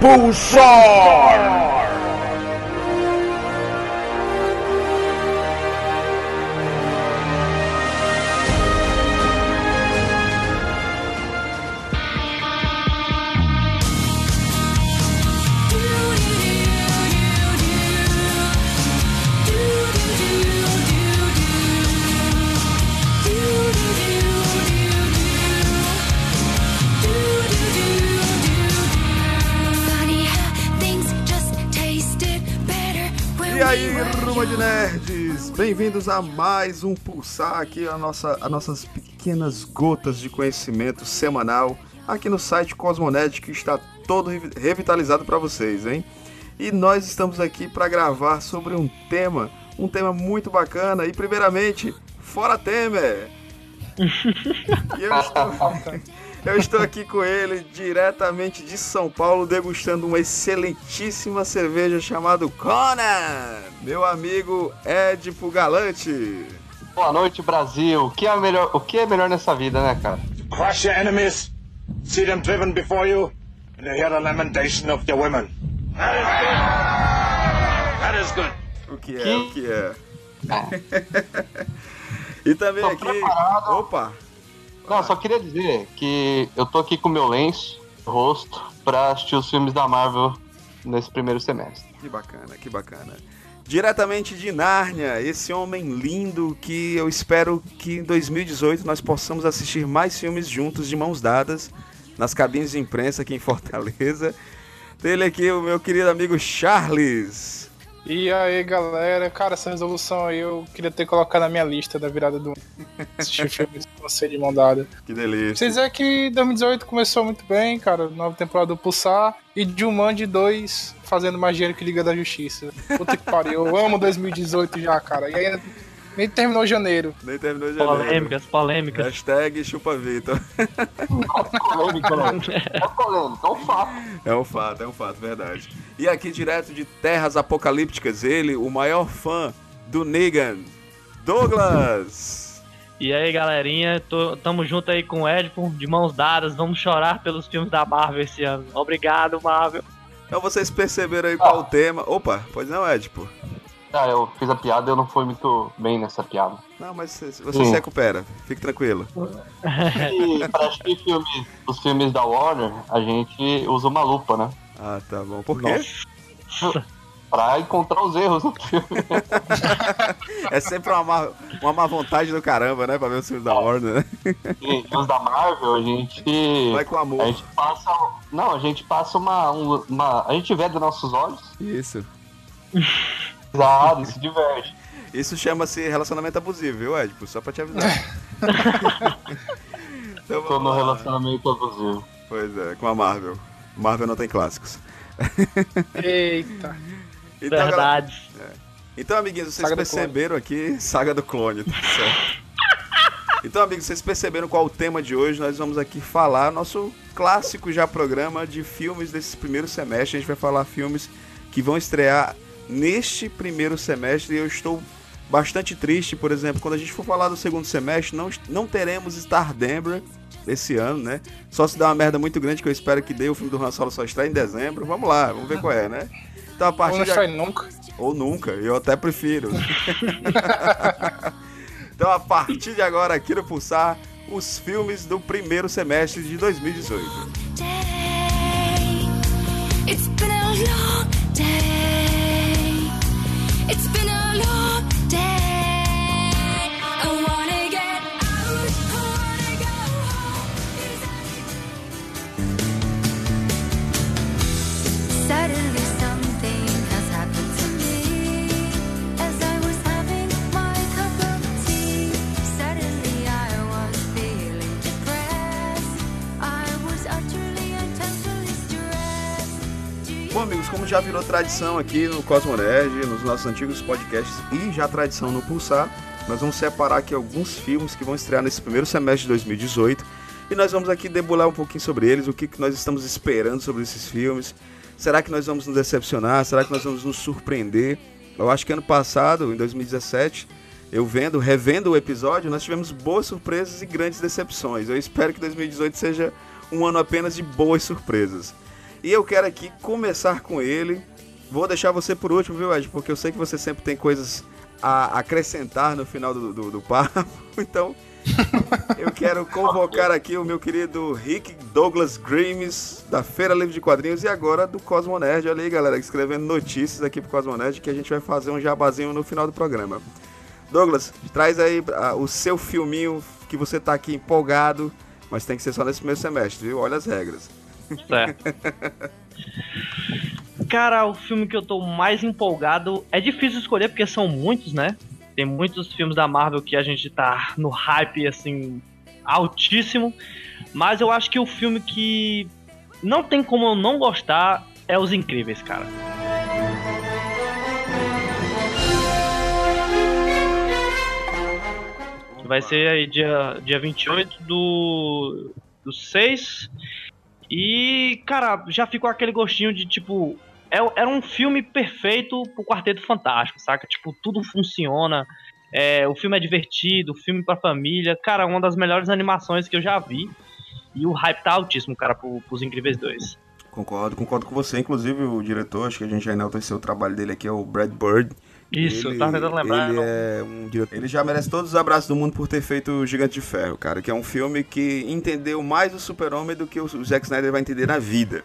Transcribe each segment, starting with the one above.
Pulsar! Ruma de. Nerds! Bem-vindos a mais um Pulsar aqui, a nossa, as nossas pequenas gotas de conhecimento semanal aqui no site Cosmonet que está todo revi- revitalizado para vocês, hein? E nós estamos aqui para gravar sobre um tema, um tema muito bacana e primeiramente, fora Temer! E eu estou, eu estou aqui com ele, diretamente de São Paulo, degustando uma excelentíssima cerveja chamada Conan, meu amigo Edipo Galante. Boa noite, Brasil. O que é melhor, o que é melhor nessa vida, né, cara? Crush your enemies, see them driven before you, and hear the lamentation of your women. That is good. O que é, Que- o que é. e também Tô aqui. preparado. Opa! Não, só queria dizer que eu tô aqui com meu lenço, rosto, pra assistir os filmes da Marvel nesse primeiro semestre. Que bacana, que bacana. Diretamente de Nárnia, esse homem lindo que eu espero que em 2018 nós possamos assistir mais filmes juntos, de mãos dadas, nas cabines de imprensa aqui em Fortaleza. Dele aqui, o meu querido amigo Charles. E aí, galera, cara, essa resolução aí eu queria ter colocado na minha lista da virada do ano. Assistir filmes com você de mão dada. Que delícia. Vocês dizer que 2018 começou muito bem, cara. Nova temporada do Pulsar. E Jumanji 2 fazendo mais dinheiro que Liga da Justiça. Puta que pariu. Eu amo 2018 já, cara. E aí nem terminou janeiro. Nem terminou janeiro. Polêmicas, polêmicas. Hashtag chupa Vitor. Polêmico, né? É polêmico, é um fato. É um fato, é um fato, verdade. E aqui direto de terras apocalípticas, ele, o maior fã do Negan, Douglas. E aí, galerinha, tô, tamo junto aí com o Edipo, de mãos dadas, vamos chorar pelos filmes da Marvel esse ano. Obrigado, Marvel. Então vocês perceberam aí qual o tema. Opa, pois não, Edipo. Ah, eu fiz a piada e eu não fui muito bem nessa piada. Não, mas você, você Sim. se recupera, fique tranquilo. E pra assistir filmes, os filmes da Warner, a gente usa uma lupa, né? Ah, tá bom. Por quê? Pra encontrar os erros no filme. É sempre uma má, uma má vontade do caramba, né? Pra ver os filmes da Warner, né? E os da Marvel, a gente. Vai com A amor. gente passa. Não, a gente passa uma. um- uma a gente vê dos nossos olhos, Isso. risada e se diverte. Isso chama-se relacionamento abusivo, viu, Edipo? Só pra te avisar. então, Tô no lá. relacionamento abusivo. Pois é, com a Marvel. Marvel não tem clássicos. Eita. Então, galera- Verdades. Então, amiguinhos, vocês Saga perceberam aqui, saga do clone, tá certo? Então, amigos, vocês perceberam qual o tema de hoje? Nós vamos aqui falar nosso clássico já programa de filmes desse primeiro semestre. A gente vai falar filmes que vão estrear neste primeiro semestre e eu estou bastante triste, por exemplo, quando a gente for falar do segundo semestre, não, não teremos Stardembra esse ano, né? Só se dá uma merda muito grande que eu espero que dê, o filme do Han Solo só estreia em dezembro. Vamos lá, vamos ver qual é, né? Então, a Ou partir não de sai nunca. ou nunca, eu até prefiro. então, a partir de agora, aqui no Pulsar, os filmes do primeiro semestre de 2018. day. It's been a long day. It's been a long day. Bom, amigos, como já virou tradição aqui no Cosmonerd, nos nossos antigos podcasts e já tradição no Pulsar, nós vamos separar aqui alguns filmes que vão estrear nesse primeiro semestre de 2018 e nós vamos aqui debular um pouquinho sobre eles, o que, que nós estamos esperando sobre esses filmes. Será que nós vamos nos decepcionar? Será que nós vamos nos surpreender? Eu acho que ano passado, em 2017, eu vendo, revendo o episódio, nós tivemos boas surpresas e grandes decepções. Eu espero que 2018 seja um ano apenas de boas surpresas. E eu quero aqui começar com ele. Vou deixar você por último, viu, Ed? Porque eu sei que você sempre tem coisas a acrescentar no final do, do, do papo. Então, eu quero convocar aqui o meu querido Rick Douglas Grimes, da Feira Livre de Quadrinhos e agora do Cosmonerd. Olha aí, galera, escrevendo notícias aqui pro Cosmonerd que a gente vai fazer um jabazinho no final do programa. Douglas, traz aí ah, o seu filminho que você tá aqui empolgado, mas tem que ser só nesse primeiro semestre, viu? Olha as regras. Certo. Cara, o filme que eu tô mais empolgado é difícil escolher porque são muitos, né? Tem muitos filmes da Marvel que a gente tá no hype assim altíssimo, mas eu acho que o filme que não tem como eu não gostar é Os Incríveis, cara. Vai ser aí dia, dia 28 do, do 6. E, cara, já ficou aquele gostinho de tipo. É, era um filme perfeito pro Quarteto Fantástico, saca? Tipo, tudo funciona. É, o filme é divertido, filme pra família. Cara, uma das melhores animações que eu já vi. E o hype tá altíssimo, cara, pro, pros Incríveis 2. Concordo, concordo com você. Inclusive, o diretor, acho que a gente já enalteceu o trabalho dele aqui, é o Brad Bird. Isso, ele, eu tava tentando lembrar. Ele não- é um diretor. Ele já merece todos os abraços do mundo por ter feito o Gigante de Ferro, cara. Que é um filme que entendeu mais o Super-Homem do que o Zack Snyder vai entender na vida.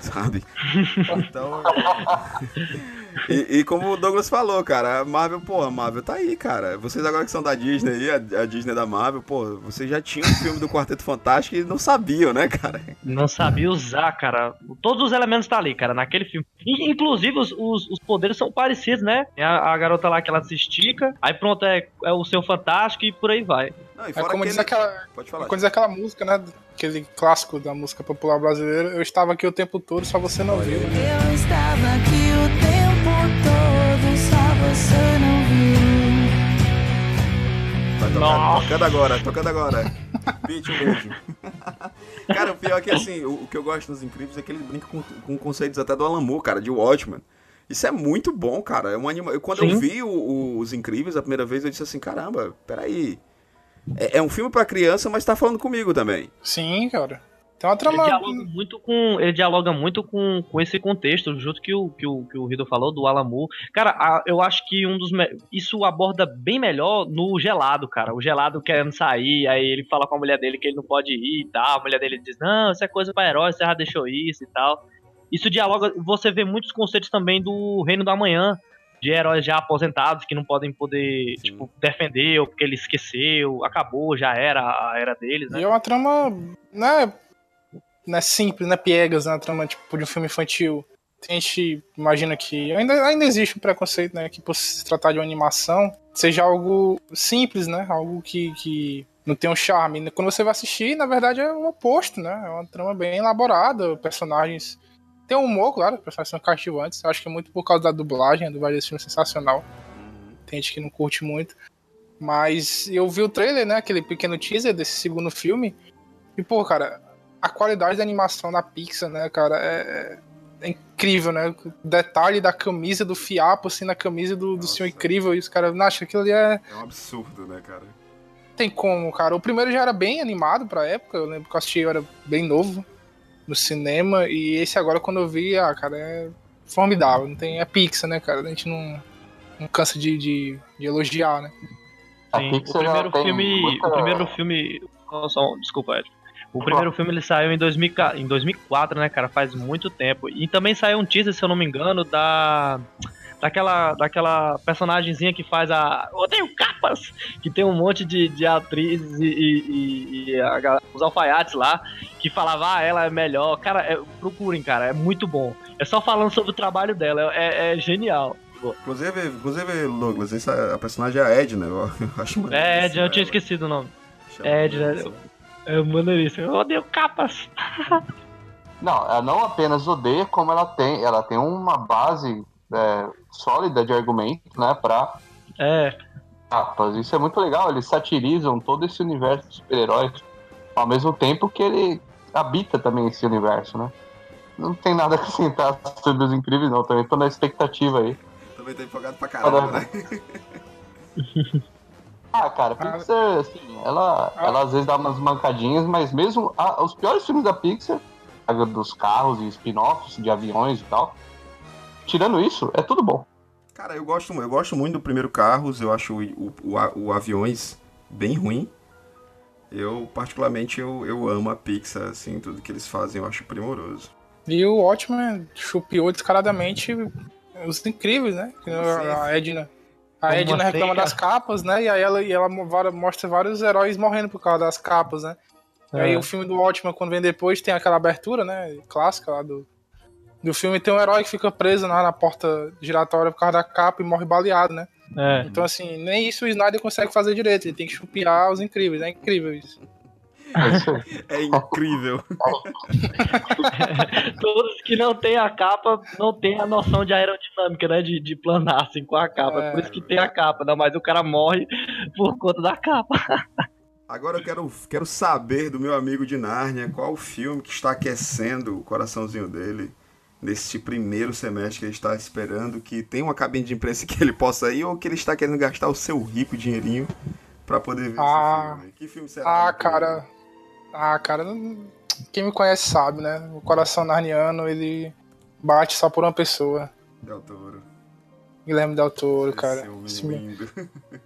Sabe? Então. e, e como o Douglas falou, cara, a Marvel, pô, a Marvel tá aí, cara. Vocês agora que são da Disney aí, a, a Disney da Marvel, pô, vocês já tinham um filme do Quarteto Fantástico e não sabiam, né, cara? Não sabia usar, cara. Todos os elementos tá ali, cara, naquele filme. E, inclusive, os, os, os poderes são parecidos, né? A, a garota lá que ela se estica, aí pronto, é, é o seu fantástico e por aí vai. Não, e É fora como aquele- diz aquela, Pode falar. como diz aquela música, né? Aquele clássico da música popular brasileira. Eu estava aqui o tempo todo, só você não viu. Eu estava aqui você não viu. Vai tocar, tocando agora, tocando agora. Pete, um beijo. cara, o pior é que assim, o, o que eu gosto nos Incríveis é que ele brinca com, com conceitos até do Alan Moore, cara, de Watchmen. Isso é muito bom, cara. É um anima... eu, Quando eu Sim. vi o- o- os Incríveis a primeira vez, eu disse assim, caramba, peraí. É, é um filme pra criança, mas tá falando comigo também. Sim, cara. Tem uma Ele trama. dialoga muito com, ele dialoga muito com, com esse contexto, junto que o que o, que o Rido falou do Alan Moore. Cara, a- eu acho que um dos me- isso aborda bem melhor no gelado, cara. O gelado querendo sair, aí ele fala com a mulher dele que ele não pode ir e tal. A mulher dele diz: "Não, isso é coisa pra herói, você já deixou isso e tal". Isso dialoga, você vê muitos conceitos também do Reino da Manhã, de heróis já aposentados que não podem poder, tipo, defender ou porque ele esqueceu, acabou, já era a era deles, né? E é uma trama. Né, não é simples, não é piegas, né? Uma trama tipo de um filme infantil. A gente imagina que ainda, ainda existe um preconceito, né? Que por se tratar de uma animação, seja algo simples, né? Algo que, que não tem um charme. Quando você vai assistir, na verdade é o oposto, né? É uma trama bem elaborada, personagens. Tem um humor, claro, personagens são cativantes. Acho que é muito por causa da dublagem, a dublagem desse filme é sensacional. Tem gente que não curte muito. Mas eu vi o trailer, né? Aquele pequeno teaser desse segundo filme. E, pô, cara, a qualidade da animação da Pixar, né, cara, é, é incrível, né? O detalhe da camisa, do fiapo, assim, na camisa do, do Nossa. Senhor Incrível. E os caras, que aquilo ali é. É um absurdo, né, cara? Tem como, cara. O primeiro já era bem animado pra época. Eu lembro que eu assisti, eu era bem novo no cinema. E esse agora, quando eu vi, ah, cara, é formidável. Não tem, é Pixar, né, cara? A gente não, não cansa de, de, de elogiar, né? Sim, o primeiro filme. O primeiro filme. Desculpa, Ed. O primeiro filme ele saiu em, 2000, ca- em 2004, né, cara? Faz muito tempo. E também saiu um teaser, se eu não me engano, da. Daquela, daquela personagemzinha que faz a. Odeio capas! Que tem um monte de, de atrizes e, e- e- a os alfaiates lá que falava, ah, ela é melhor. Cara, é- procurem, cara, é muito bom. É só falando sobre o trabalho dela, é, é genial. Inclusive, inclusive Douglas, essa, a personagem é a Edna, eu, acho É, maneiríssimo eu tinha ela. esquecido o nome. Edna, maneiríssimo. É maneiríssimo. Eu odeio capas. Não, ela não apenas odeia, como ela tem, ela tem uma base é, sólida de argumento, né, pra É, capas. Isso é muito legal, eles satirizam todo esse universo de super-heróis, ao mesmo tempo que ele habita também esse universo, né? Não tem nada a acrescentar sobre os incríveis, não, também tô na expectativa aí. Também tô empolgado pra caramba, né? Ah, cara, Pixar, assim, ela, ela às vezes dá umas mancadinhas, mas mesmo a- os piores filmes da Pixar, dos carros e spin-offs de aviões e tal, tirando isso, é tudo bom. Cara, eu gosto, eu gosto muito do primeiro Carros, eu acho o, o, o, Aviões bem ruim. Eu, particularmente, eu, eu amo a Pixar, assim, tudo que eles fazem eu acho primoroso. E o Watchmen chupiou descaradamente os incríveis, né? Que A Edna. A Edna reclama das capas, né? E aí ela, e ela mo- mostra vários heróis morrendo por causa das capas, né? E aí É. o filme do Watchmen, quando vem depois, tem aquela abertura, né? Clássica lá do, do filme. Tem um herói que fica preso lá na porta giratória por causa da capa e morre baleado, né? é. Então, assim, nem isso o Snyder consegue fazer direito. Ele tem que chupiar os incríveis. É incrível isso. É incrível. Todos que não tem a capa não tem a noção de aerodinâmica, né? De, de planar assim com a capa. É. Por isso que tem a capa, não, mas o cara morre por conta da capa. Agora eu quero, quero saber do meu amigo de Nárnia qual o filme que está aquecendo o coraçãozinho dele nesse primeiro semestre que ele está esperando, que tem uma cabine de imprensa que ele possa ir ou que ele está querendo gastar o seu rico dinheirinho pra poder ver Ah. esse filme. Que filme será? Ah, cara. Ah, cara. Quem me conhece sabe, né? O coração narniano, ele bate só por uma pessoa. Del Toro. Guilherme Del Toro, Esse cara. homem Esse, lindo.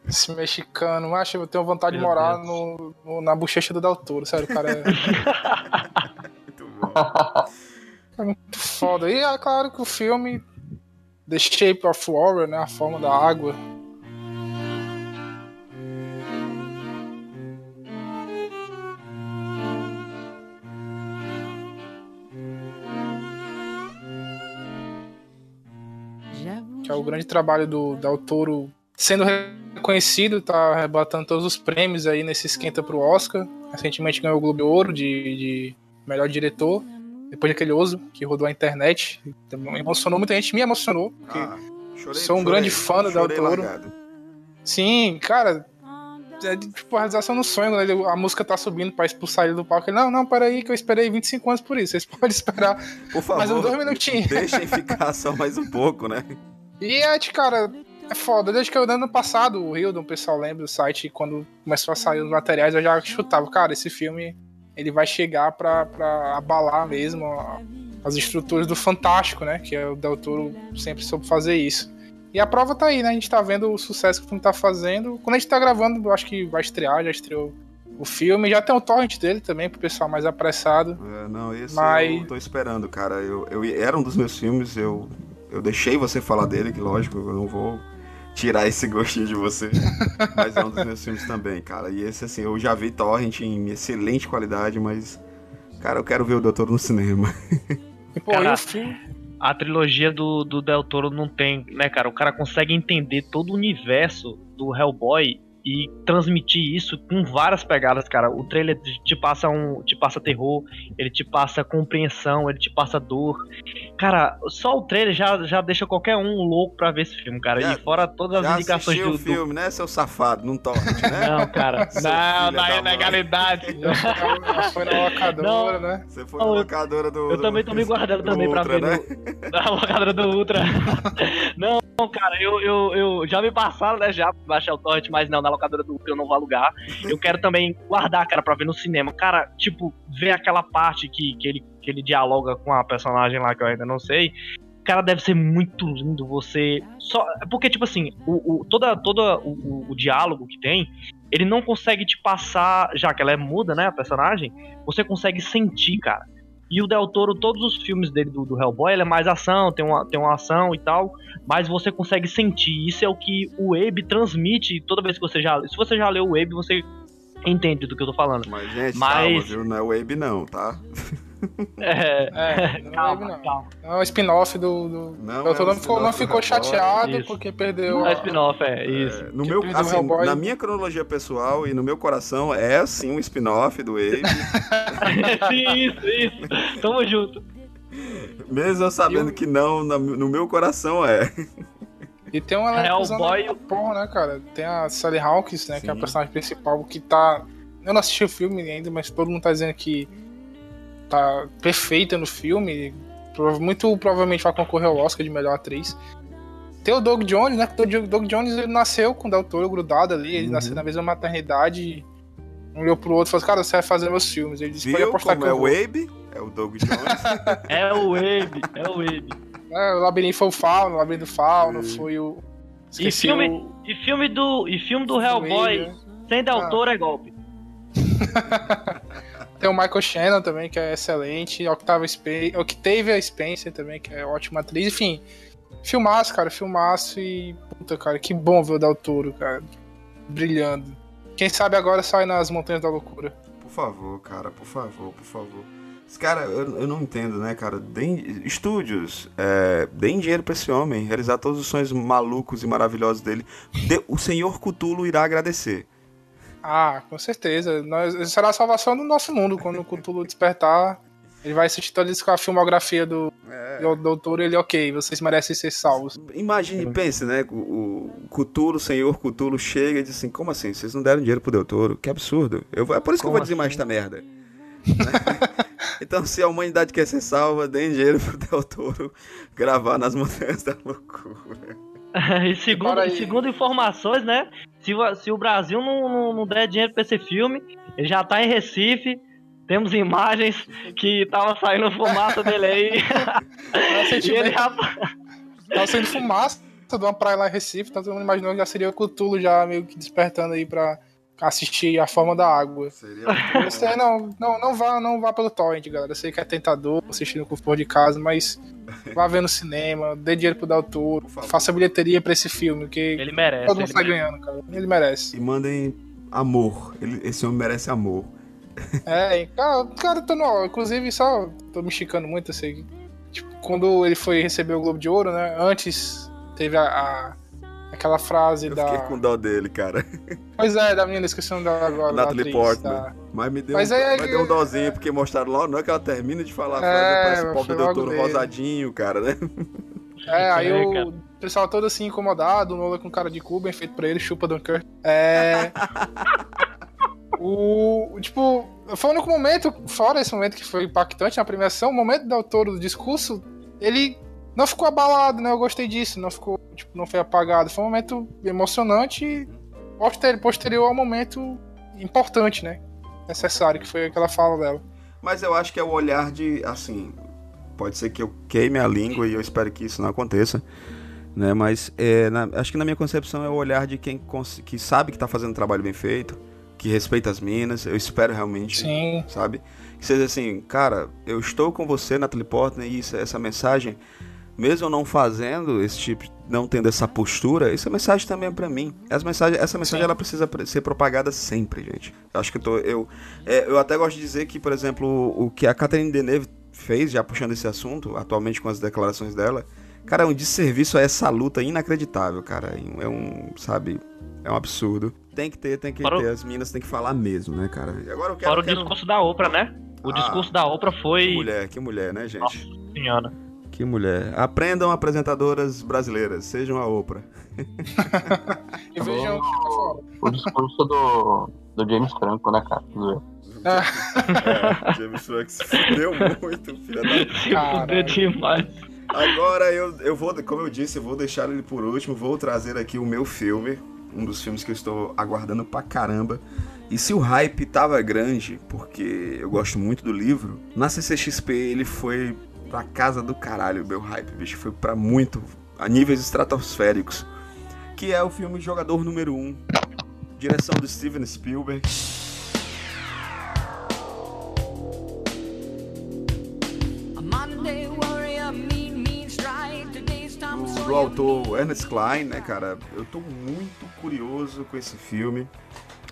esse mexicano. Acho eu tenho vontade de Meu morar Deus. no, no- na bochecha do Del Toro, sério, o cara é Muito bom. muito foda. E é claro que o filme The Shape of Water, né? A forma da água. Que é o grande trabalho do Del Toro sendo reconhecido, tá arrebatando todos os prêmios aí nesse esquenta pro Oscar. Recentemente ganhou o Globo de Ouro de, de melhor diretor, depois daquele Oso que rodou a internet. Emocionou muita gente, me emocionou. porque- Ah, chorei, Sou um chorei, grande fã do Del Toro. largado. Sim, cara, é tipo a realização no sonho, ele- a música tá subindo pra expulsar ele do palco. Ele, não, não, peraí, que eu esperei 25 anos por isso. Vocês podem esperar Por favor, mais uns dois minutinhos. deixem ficar só mais um pouco, né? E é, de cara, é foda. Desde que eu ano passado, o Rio, o pessoal lembra do site, quando começou a sair os materiais, eu já chutava, cara, esse filme ele vai chegar pra, pra abalar mesmo a- as estruturas do Fantástico, né? Que é o Del Toro sempre soube fazer isso. E a prova tá aí, né? A gente tá vendo o sucesso que o filme tá fazendo. Quando a gente tá gravando, eu acho que vai estrear, já estreou o filme. Já tem o torrent dele também, pro pessoal mais apressado. É, não, esse Mas- eu tô esperando, cara. Eu, eu, era um dos meus filmes, eu, eu deixei você falar dele, que lógico, eu não vou tirar esse gostinho de você. mas é um dos meus filmes também, cara. E esse, assim, eu já vi Torrent em excelente qualidade, mas, cara, eu quero ver o Doutor no cinema. Pô, Cara. A trilogia do, do Del Toro não tem, né, cara? O cara consegue entender todo o universo do Hellboy e transmitir isso com várias pegadas, cara. O trailer te passa um, te passa terror, ele te passa compreensão, ele te passa dor. Cara, só o trailer já, já deixa qualquer um louco pra ver esse filme, cara. Já- e fora todas as indicações assistiu do, o do- filme, né, seu safado? Num Torrent, né? Não, cara. Não, na da mãe. ilegalidade. Foi na- locadora, né? Você foi Não, na locadora do. Eu do- também tô me guardando do também pra Ultra, ver né? no- na locadora do Ultra. não, cara, eu, eu, eu já me passaram, né, já pra baixar o torrent, mas não, na locadora do Ultra eu não vou alugar. Eu quero também guardar, cara, pra ver no cinema. Cara, tipo, ver aquela parte que, que, ele, que ele dialoga com a personagem lá, que eu ainda não sei. Cara, deve ser muito lindo você. Só. Porque, tipo assim, o, o, toda, toda o, o, o diálogo que tem, ele não consegue te passar. Já que ela é muda, né, a personagem, você consegue sentir, cara. E o Del Toro, todos os filmes dele do, do Hellboy, ele é mais ação, tem uma, tem uma ação e tal, mas você consegue sentir. Isso é o que o Abe transmite toda vez que você já. Se você já leu o Abe, você entende do que eu tô falando. Mas, gente, Mas- calma, viu? Não é o Abe, não, tá? É, É, não calma, é não. calma. É um spin-off do. do... Não, Doutor é um não ficou, não ficou chateado Isso. porque perdeu. Não é spin-off, é isso. No meu, assim, Hellboy. na minha cronologia pessoal e no meu coração, é sim um spin-off do Abe. Sim, isso, isso. Tamo junto. mesmo eu sabendo E o- que não, no meu coração é. E tem um elenco Hellboy- porra, né, cara? Tem a Sally Hawkins, né, que é a Sim. personagem principal, que tá... Eu não assisti o filme ainda, mas todo mundo tá dizendo que tá perfeita no filme. Muito provavelmente vai concorrer ao Oscar de melhor atriz. Tem o Doug Jones, né? Que o Doug Jones ele nasceu com o Del Toro grudado ali, ele Uhum. nasceu na mesma maternidade. Um olhou pro outro e falou: Cara, você vai fazer meus filmes. Ele disse: Pode Viu apostar como que é o. Abe? É o Doug Jones. É o Abe, é o Abe. É, o Labirinto foi o Fauno, o Labirinto do Fauno, foi o. E Esqueci filme, o- e filme do, e filme do Hellboy Abe, né? sem Del Ah. Toro é golpe. Tem o Michael Shannon também, que é excelente. Octavia Spencer, Octavia Spencer também, que é ótima atriz. Enfim, filmaço, cara, filmaço. E, puta, cara, que bom ver o Del Toro, cara, brilhando. Quem sabe agora sai nas Montanhas da Loucura. Por favor, cara, por favor, por favor. Cara, eu, eu não entendo, né, cara? Deem, estúdios, é, deem dinheiro pra esse homem, realizar todos os sonhos malucos e maravilhosos dele. De- o senhor Cutulo irá agradecer. Ah, com certeza. Nós, será a salvação do nosso mundo. Quando o Cthulhu despertar, ele vai assistir toda a filmografia do, É. do doutor. Ele, ok, vocês merecem ser salvos. Imagine, pense, né? O, o Cutulo, o senhor Cutulo chega e diz assim: como assim? Vocês não deram dinheiro pro Del Toro? Que absurdo. Eu, vou- é por isso que eu Como vou dizer mais assim? esta merda. então, se a humanidade quer ser salva, deem dinheiro pro Del Toro gravar nas Montanhas da Loucura. e segundo, e segundo informações, né? Se, o- se o Brasil não, não, não der dinheiro pra esse filme, ele já tá em Recife. Temos imagens que tava saindo fumaça dele aí. e ele já... Tava saindo fumaça de uma praia lá em Recife, então todo mundo imaginou que já seria o Cthulhu já meio que despertando aí pra assistir a forma da água. Seria não, não, não vá, não vá pelo torrent, galera. Eu sei que é tentador assistir no conforto de casa, mas vá ver no cinema, dê dinheiro pro Del Toro, faça bilheteria pra esse filme, que Ele merece. todo mundo ele sai merece. ganhando, cara. Ele merece. E mandem amor. Ele- esse homem merece amor. É, cara, cara, tô no, inclusive só tô me esticando muito, sei. Tipo, quando ele foi receber o Globo de Ouro, né? Antes teve a, a- aquela frase Eu da. fiquei com dó dele, cara. Pois é, da menina, esqueci o nome dela agora. Natalie atriz, Portman. da- Mas me deu, Mas um, é mas deu um dozinho, porque mostraram logo, não é que ela termina de falar a É, frase, parece o pobre doutor rosadinho, cara, né? É, aí É, o cara. pessoal todo assim incomodado, o Nola com cara de Cuba, feito pra ele, chupa Dunkirk. É. o. Tipo, foi o único momento, fora esse momento que foi impactante na premiação, o momento do autor do discurso, ele não ficou abalado, né? Eu gostei disso, não ficou, tipo, não foi apagado. Foi um momento emocionante e poster- posterior ao momento importante, né? Necessário, que foi aquela fala dela. Mas eu acho que é o olhar de, assim, pode ser que eu queime a língua e eu espero que isso não aconteça, né? Mas é, na- acho que na minha concepção é o olhar de quem que sabe que tá fazendo um trabalho bem feito, que respeita as minas. Eu espero realmente, Sim. sabe? Que seja assim, cara, eu estou com você, Natalie Portman, e isso, essa mensagem, mesmo eu não fazendo esse tipo, não tendo essa postura, essa mensagem também é pra mim. Essa mensagem, essa mensagem Sim. ela precisa pre- ser propagada sempre, gente. Eu acho que eu tô, eu, é, eu até gosto de dizer que, por exemplo, o, o que a Catherine Deneuve fez, já puxando esse assunto, atualmente com as declarações dela, cara, é um desserviço a essa luta inacreditável, cara. É um, sabe, é um absurdo. Tem que ter, tem que o- ter, as minas tem que falar mesmo, né, cara? E agora eu quero, Fora o quero- discurso da Oprah, né? O Ah, discurso da Oprah Que foi. mulher, que mulher, né, gente? Nossa senhora. Que mulher. Aprendam apresentadoras brasileiras, sejam a Oprah. E vejam. O discurso do, do James Franco, né, cara? Zoeira. É, James Franco se fudeu muito, filha da... Se fudeu demais. Agora eu, eu vou, como eu disse, eu vou deixar ele por último, vou trazer aqui o meu filme, um dos filmes que eu estou aguardando pra caramba. E se o hype tava grande, porque eu gosto muito do livro, na CCXP ele foi pra casa do caralho, meu hype, bicho, foi pra muito, a níveis estratosféricos. Que é o filme Jogador Número 1, direção do Steven Spielberg. Do, autor Ernest Klein, né, cara? Eu tô muito curioso com esse filme.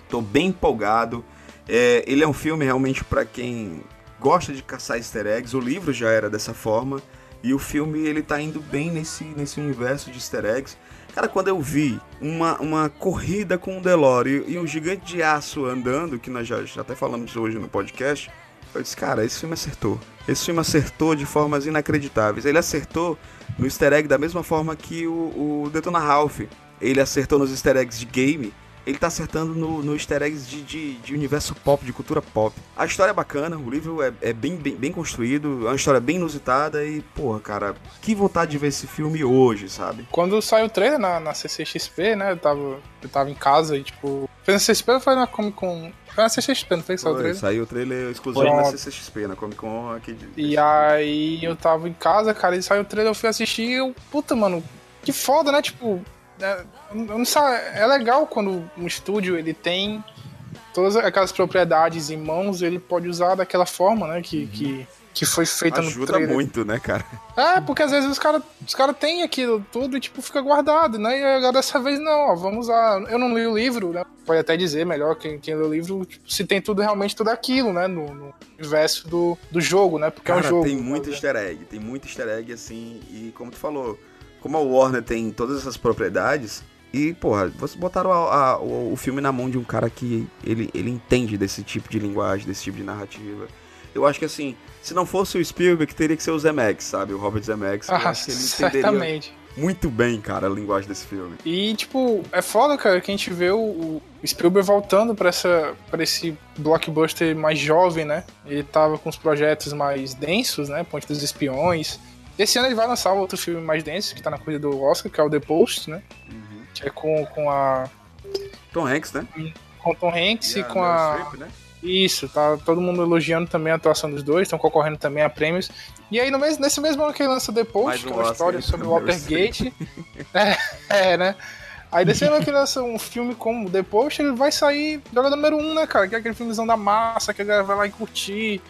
Tô bem empolgado. É, ele é um filme realmente pra quem gosta de caçar easter eggs, o livro já era dessa forma, e o filme ele tá indo bem nesse, nesse universo de easter eggs. Cara, quando eu vi uma, uma corrida com um DeLorean e um gigante de aço andando, que nós já, já até falamos hoje no podcast, eu disse, cara, esse filme acertou. Esse filme acertou de formas inacreditáveis. Ele acertou no easter egg da mesma forma que o, o Detona Ralph. Ele acertou nos easter eggs de game. Ele tá acertando no, no easter eggs de, de, de universo pop, de cultura pop. A história é bacana, o livro é, é bem, bem, bem construído, é uma história bem inusitada e, porra, cara, que vontade de ver esse filme hoje, sabe? Quando saiu o trailer na, na CCXP, né? Eu tava, eu tava em casa e, tipo. Foi na CCXP ou foi na Comic Con? Foi na CCXP, não foi que saiu o trailer? saiu o trailer exclusivo Foi. na CCXP, na Comic Con aqui de... E aí eu tava em casa, cara, e saiu o trailer, eu fui assistir e eu, puta, mano, que foda, né? Tipo, é, não sei, é legal quando um estúdio ele tem todas aquelas propriedades em mãos, ele pode usar daquela forma, né? Que, que, que foi feita no Ajuda muito, né, cara? É, porque às vezes os caras os cara têm aquilo tudo e, tipo, fica guardado, né? E agora dessa vez não, ó, vamos usar. Eu não li o livro, né? Pode até dizer melhor quem, quem lê o livro, tipo, se tem tudo realmente tudo aquilo, né? No, no universo do, do jogo, né? Porque Cara, é um jogo. tem muito easter egg, tem muito easter egg assim, e como tu falou, como a Warner tem todas essas propriedades, e, porra, vocês botaram a- a- o, o filme na mão de um cara que ele, ele entende desse tipo de linguagem, desse tipo de narrativa. Eu acho que assim, se não fosse o Spielberg, teria que ser o Zemeckis, sabe? O Robert Zemeckis. eu Ah, acho que ele entenderia certamente. muito bem, cara, a linguagem desse filme. E, tipo, é foda, cara, que a gente vê o, o Spielberg voltando pra, essa, pra esse blockbuster mais jovem, né? Ele tava com os projetos mais densos, né? Ponte dos Espiões. Esse ano ele vai lançar outro filme mais denso, que tá na corrida do Oscar, que é o The Post, né? Que é com, com a. Tom Hanks, né? Com Tom Hanks e, com Meryl a. Né? Isso, tá todo mundo elogiando também a atuação dos dois, estão concorrendo também a prêmios. E aí, no mes- nesse mesmo ano que ele lança The Post, que é uma Oscar história sobre o Watergate. é, é, né? Aí desse ano que ele lança um filme como The Post, ele vai sair jogador número um, né, cara? Que é aquele filmezão da massa, que a galera vai lá e curtir.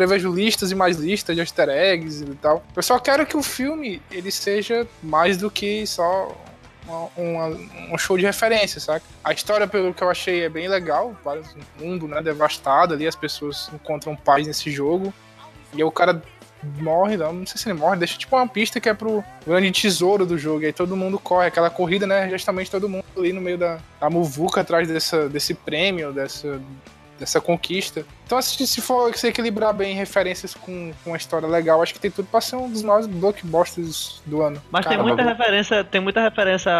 Prevejo listas e mais listas de easter eggs e tal. Eu só quero que o filme ele seja mais do que só uma- um show de referência, saca? A história, pelo que eu achei, é bem legal. Um mundo, né, devastado ali, as pessoas encontram paz nesse jogo. E o cara morre, não, não sei se ele morre, deixa tipo uma pista que é pro grande tesouro do jogo. E aí todo mundo corre, aquela corrida, né? Justamente todo mundo ali no meio da, da muvuca atrás dessa, desse prêmio, dessa, dessa conquista. Então, assim, se for se equilibrar bem referências com, com uma história legal, acho que tem tudo pra ser um dos maiores blockbusters do ano. Mas tem Cara, muita mas- referência, tem muita referência,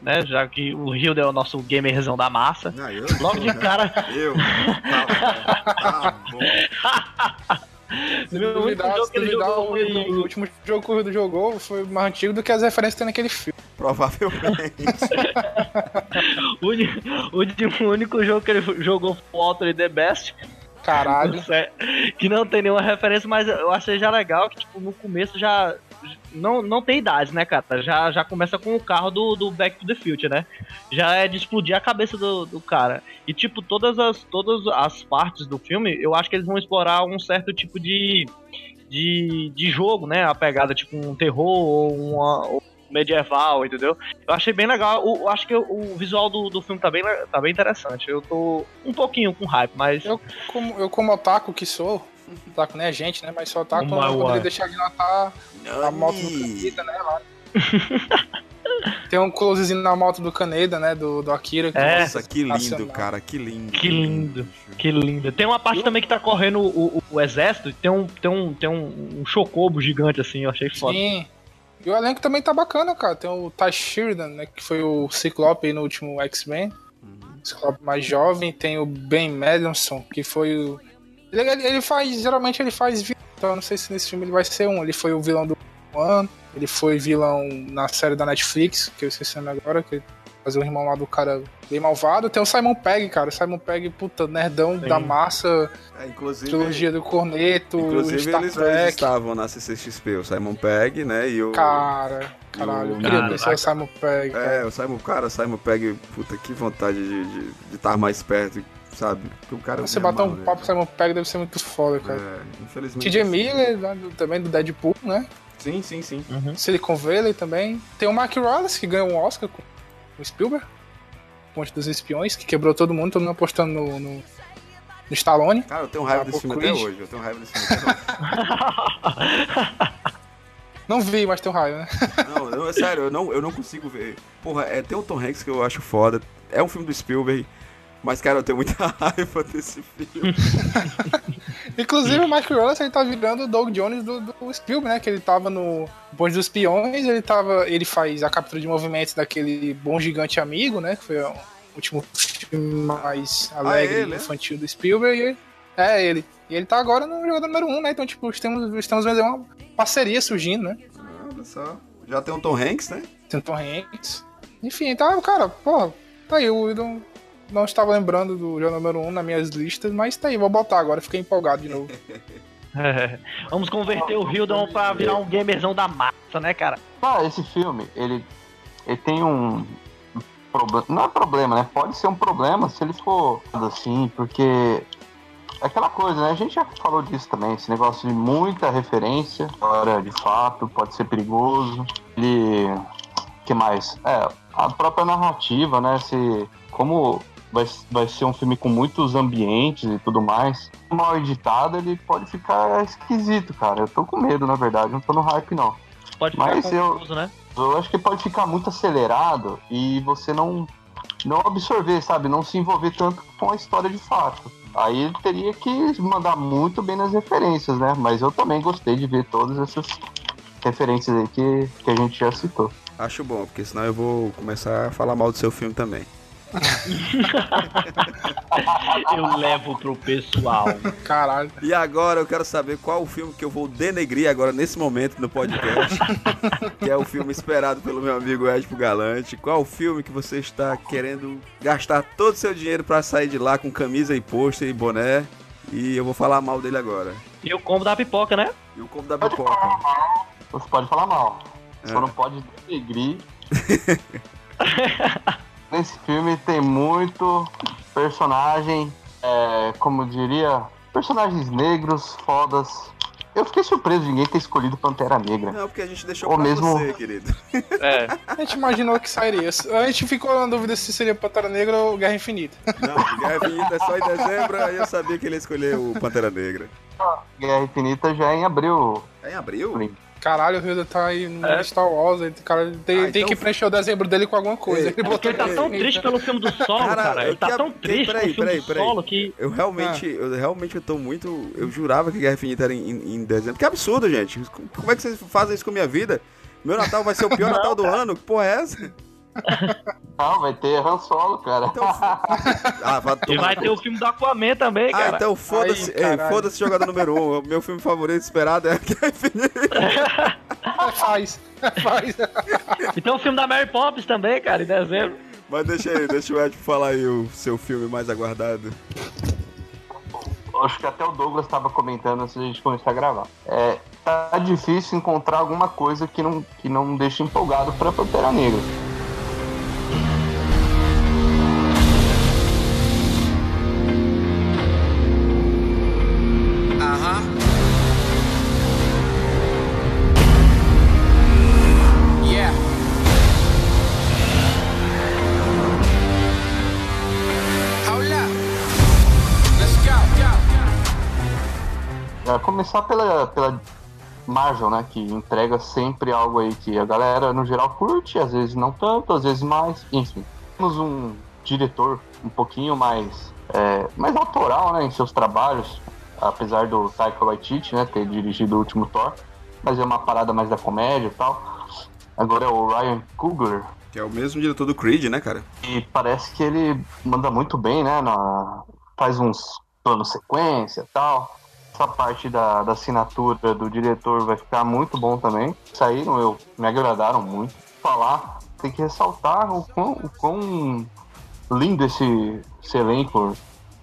né? Já que o Hildo é o nosso gamerzão da massa. Ah, eu? Logo de cara, Eu? Tá, tá bom. Se Meu único duvidar, jogo se que ele jogou o, foi- o último jogo que o jogou foi mais antigo do que as referências que tem naquele filme. Provavelmente. o, uni- o uni- o único jogo que ele jogou foi o Alter The Best. Caralho. Que não tem nenhuma referência, mas eu achei já legal que, tipo, no começo já. Não, não tem idade, né, cara? Já, já começa com o carro do, do Back to the Future, né? Já é de explodir a cabeça do, do cara. E, tipo, todas as, todas as partes do filme, eu acho que eles vão explorar um certo tipo de. De, de jogo, né? A pegada, tipo, um terror ou ou medieval, entendeu? Eu achei bem legal. Eu, acho que o, visual do, do filme tá bem, tá bem interessante. Eu tô um pouquinho com hype, mas. Eu como, eu como otaku que sou, otaku nem é gente, né? Mas eu Uma não poderia deixar de notar a moto do Kaneda, né? Lá. Tem um closezinho na moto do Kaneda, né? Do, do Akira. que É. Nossa, que lindo, Nacional. cara, que lindo. Que lindo. Que lindo. Tem uma parte também que tá correndo o, o- o exército, e tem um, tem um, tem um, um chocobo gigante assim, eu achei foda. Sim. E o elenco também tá bacana, cara. Tem o Ty Sheridan, né? Que foi o Ciclope aí no último X-Men. Ciclope mais jovem. Tem o Ben Mendelsohn, que foi o. Ele, ele- faz. Geralmente ele faz vilão. Então eu não sei se nesse filme ele vai ser um. Ele foi o vilão do One. Ele foi vilão na série da Netflix, que eu esqueci agora, que fazer o irmão lá do cara bem malvado. Tem o Simon Pegg, cara. O Simon Pegg, puta, nerdão Sim. da massa, É, inclusive, trilogia do Corneto, inclusive Star eles dois Trek. estavam na CCXP, o Simon Pegg, né, e o... Cara, caralho, eu o- queria Cara, conhecer o Simon Pegg. cara. É, o Simon, cara, o Simon Pegg, puta, que vontade de estar de, de estar mais perto, sabe? Porque o cara... Você bater um amava, papo com o Simon Pegg deve ser muito foda, cara. É, infelizmente... TJ assim. Miller, né, também do Deadpool, né? Sim, sim, sim. Silicon Valley também. Tem o Mark Wallace, que ganhou um Oscar com o Spielberg. Ponte dos Espiões, que quebrou todo mundo, todo mundo apostando no, no, do Stallone. Cara, eu tenho raiva desse filme até hoje. Eu tenho raiva desse filme até hoje. Não vi, mas tem raiva, né? Não, não, é sério, eu não, eu não consigo ver. Porra, é, tem o Tom Hanks que eu acho foda. É um filme do Spielberg. Mas, cara, eu tenho muita raiva desse filme. Inclusive o Mike ele tá virando o Doug Jones do, do Spielberg, né? Que ele tava no Bonde dos Peões, ele tava. Ele faz a captura de movimentos daquele bom gigante amigo, né? Que foi o último filme mais alegre ele, é? infantil do Spielberg. E ele- é ele. E ele tá agora no jogador número 1, um, né? Então, tipo, estamos, estamos vendo uma parceria surgindo, né? Olha só. Já tem o Tom Hanks, né? Tem o Tom Hanks. Enfim, então, cara, porra, tá aí, eu não, não estava lembrando do jogador número 1 um nas minhas listas, mas tá aí, vou botar agora, fiquei empolgado de novo. É. Vamos converter o Hildon pra virar um gamerzão da massa, né, cara? Ah, esse filme, ele, ele tem um problema. Não é problema, né? Pode ser um problema se ele for assim, porque. É aquela coisa, né? A gente já falou disso também, esse negócio de muita referência, hora de fato, pode ser perigoso. Ele. que mais? É, a própria narrativa, né? Se. Como vai, vai ser um filme com muitos ambientes e tudo mais, mal editado, ele pode ficar esquisito, cara. Eu tô com medo, na verdade, não tô no hype, não. Pode ficar Mas eu- confuso, né? Eu acho que pode ficar muito acelerado e você não, não absorver, sabe? Não se envolver tanto com a história de fato. Aí ele teria que mandar muito bem nas referências, né? Mas eu também gostei de ver todas essas referências aí que, que a gente já citou. Acho bom, porque senão eu vou começar a falar mal do seu filme também. Eu levo pro pessoal. Caralho. E agora eu quero saber qual o filme que eu vou denegrir agora nesse momento no podcast. que é o filme esperado pelo meu amigo Edipo Galante. Qual o filme que você está querendo gastar todo o seu dinheiro pra sair de lá com camisa e pôster e boné? E eu vou falar mal dele agora. E o combo da pipoca, né? E o combo da pipoca. Você pode falar mal, É. só não pode denegrir. Nesse filme tem muito personagem, é, como eu diria, personagens negros, fodas. Eu fiquei surpreso de ninguém ter escolhido Pantera Negra. Não, porque a gente deixou Ou pra mesmo- você, querido. É. A gente imaginou que sairia. A gente ficou na dúvida se seria Pantera Negra ou Guerra Infinita. Não, Guerra Infinita é só em dezembro, aí eu sabia que ele ia escolher o Pantera Negra. Guerra Infinita já é em abril. É em abril? Caralho, o Hilda tá aí no É. Star Wars, ele, cara, tem, Ah, tem então- que preencher o dezembro dele com alguma coisa. Ele Porque botou ele tá tão triste pelo filme do solo, Cara, cara. Ele eu tá que- tão triste peraí, pelo filme peraí, do peraí. solo que. Eu realmente, eu realmente eu tô muito. Eu jurava que Guerra Infinita era em, em- em dezembro. Que absurdo, gente. Como é que vocês fazem isso com a minha vida? Meu Natal vai ser o pior Natal do ano. Que porra é essa? Não, vai ter Han Solo, cara. Então, ah, vai E vai ter o filme do Aquaman também, Ah, cara. então foda-se. Foda-se jogador número um. O meu filme favorito esperado é Guerra Infinita. É, faz, é, faz. Então o filme da Mary Poppins também, cara, em dezembro. Mas deixa aí, deixa o Ed falar aí o seu filme mais aguardado. Acho que até o Douglas tava comentando antes da gente começar a gravar. É, tá difícil encontrar alguma coisa que não, que não deixe empolgado pra Pantera Negra. É, começar pela, pela Marvel, né? Que entrega sempre algo aí que a galera no geral curte, às vezes não tanto, às vezes mais, enfim. Temos um diretor um pouquinho mais, é, mais autoral, né? Em seus trabalhos, apesar do Taika Waititi, né? Ter dirigido o último Thor, mas é uma parada mais da comédia e tal. Agora é o Ryan Coogler, Que é o mesmo diretor do Creed, né, cara? e parece que ele manda muito bem, né? Na, faz uns planos sequência e tal. Essa parte da, da assinatura do diretor vai ficar muito bom também. Saíram, eu, me agradaram muito. Falar, tem que ressaltar o quão, o quão lindo esse, esse elenco.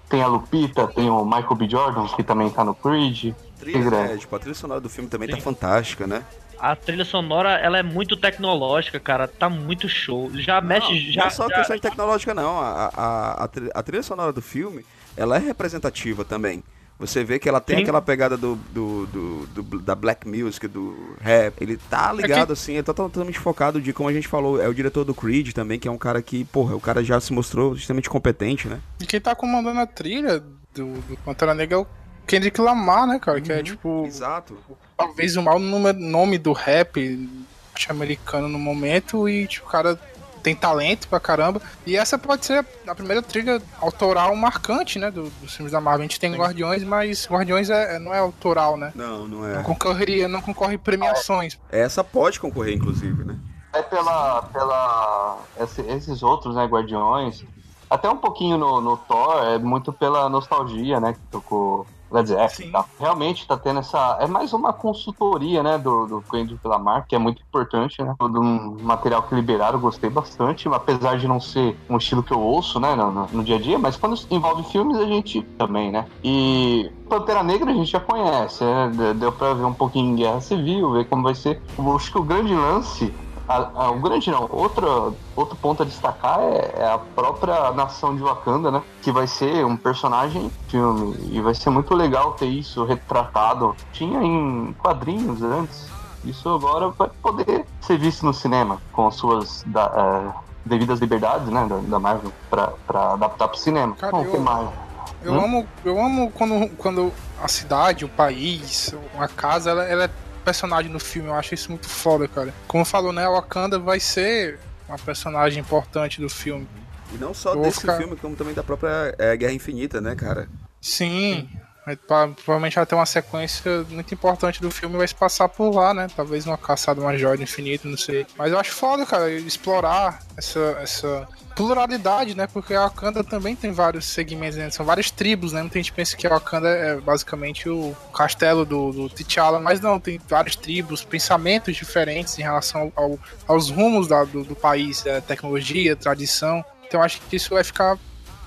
Tem a Lupita, tem o Michael B. Jordan, que também tá no Creed. Trilha, grande. é, tipo, a trilha sonora do filme também tá Sim. fantástica, né? A trilha sonora, ela é muito tecnológica, cara. Tá muito show. Já mexe, não, já. não é só já- questão de tecnológica, não. A, a, a trilha sonora do filme, ela é representativa também. Você vê que ela tem Sim. aquela pegada do, do, do- do- da black music, do rap. Ele tá ligado, assim, ele tá totalmente focado de, como a gente falou, é o diretor do Creed também, que é um cara que, porra, o cara já se mostrou extremamente competente, né? E quem tá comandando a trilha do, do Pantera Negra é o Kendrick Lamar, né, cara? Que é tipo, Exato. talvez o maior nome do rap norte-americano no momento e tipo, o cara tem talento pra caramba. E essa pode ser a primeira trilha autoral marcante, né, do- dos filmes da Marvel. A gente tem Guardiões, mas Guardiões é, é- não é autoral, né? Não, não Não é. concorreria, não concorre em premiações. Essa pode concorrer, inclusive, né? É pela. pela esse- esses outros, né, Guardiões. Até um pouquinho no, no Thor, é muito pela nostalgia, né? Que tocou Led Zeppelin tal. Realmente tá tendo essa. É mais uma consultoria, né? Do, do Kendrick Lamar, que é muito importante, né? Todo um material que liberaram, gostei bastante, apesar de não ser um estilo que eu ouço, né? No, no- no dia a dia, mas quando envolve filmes, a gente também, né? E Pantera Negra a gente já conhece, né? De- Deu pra ver um pouquinho em Guerra Civil, ver como vai ser. Eu acho que o grande lance a- a- o grande não, outro, outro ponto a destacar é, é a própria nação de Wakanda, né? Que vai ser um personagem filme. E vai ser muito legal ter isso retratado. Tinha em quadrinhos antes. Isso agora vai poder ser visto no cinema, com as suas da- eh, devidas liberdades, né? Da, da Marvel, pra, pra adaptar pro cinema. Cara, Bom, eu- mais? Eu Hum? amo, eu amo quando, quando a cidade, o país, uma casa, ela, ela é personagem no filme. Eu acho isso muito foda, cara. Como falou, né? A Wakanda vai ser uma personagem importante do filme. E não só desse ficar- filme, como também da própria é, Guerra Infinita, né, cara? Sim. Provavelmente vai ter uma sequência muito importante do filme vai se passar por lá, né? Talvez uma caçada, uma joia do infinito, não sei. Mas eu acho foda, cara, explorar essa, essa pluralidade, né? Porque a Wakanda também tem vários segmentos, né? são várias tribos, né? Muita gente pensa que a Wakanda é basicamente o castelo do, do T'Challa, mas não, tem várias tribos, pensamentos diferentes em relação ao- aos rumos da- do, do país, né? tecnologia, tradição. Então acho que isso vai ficar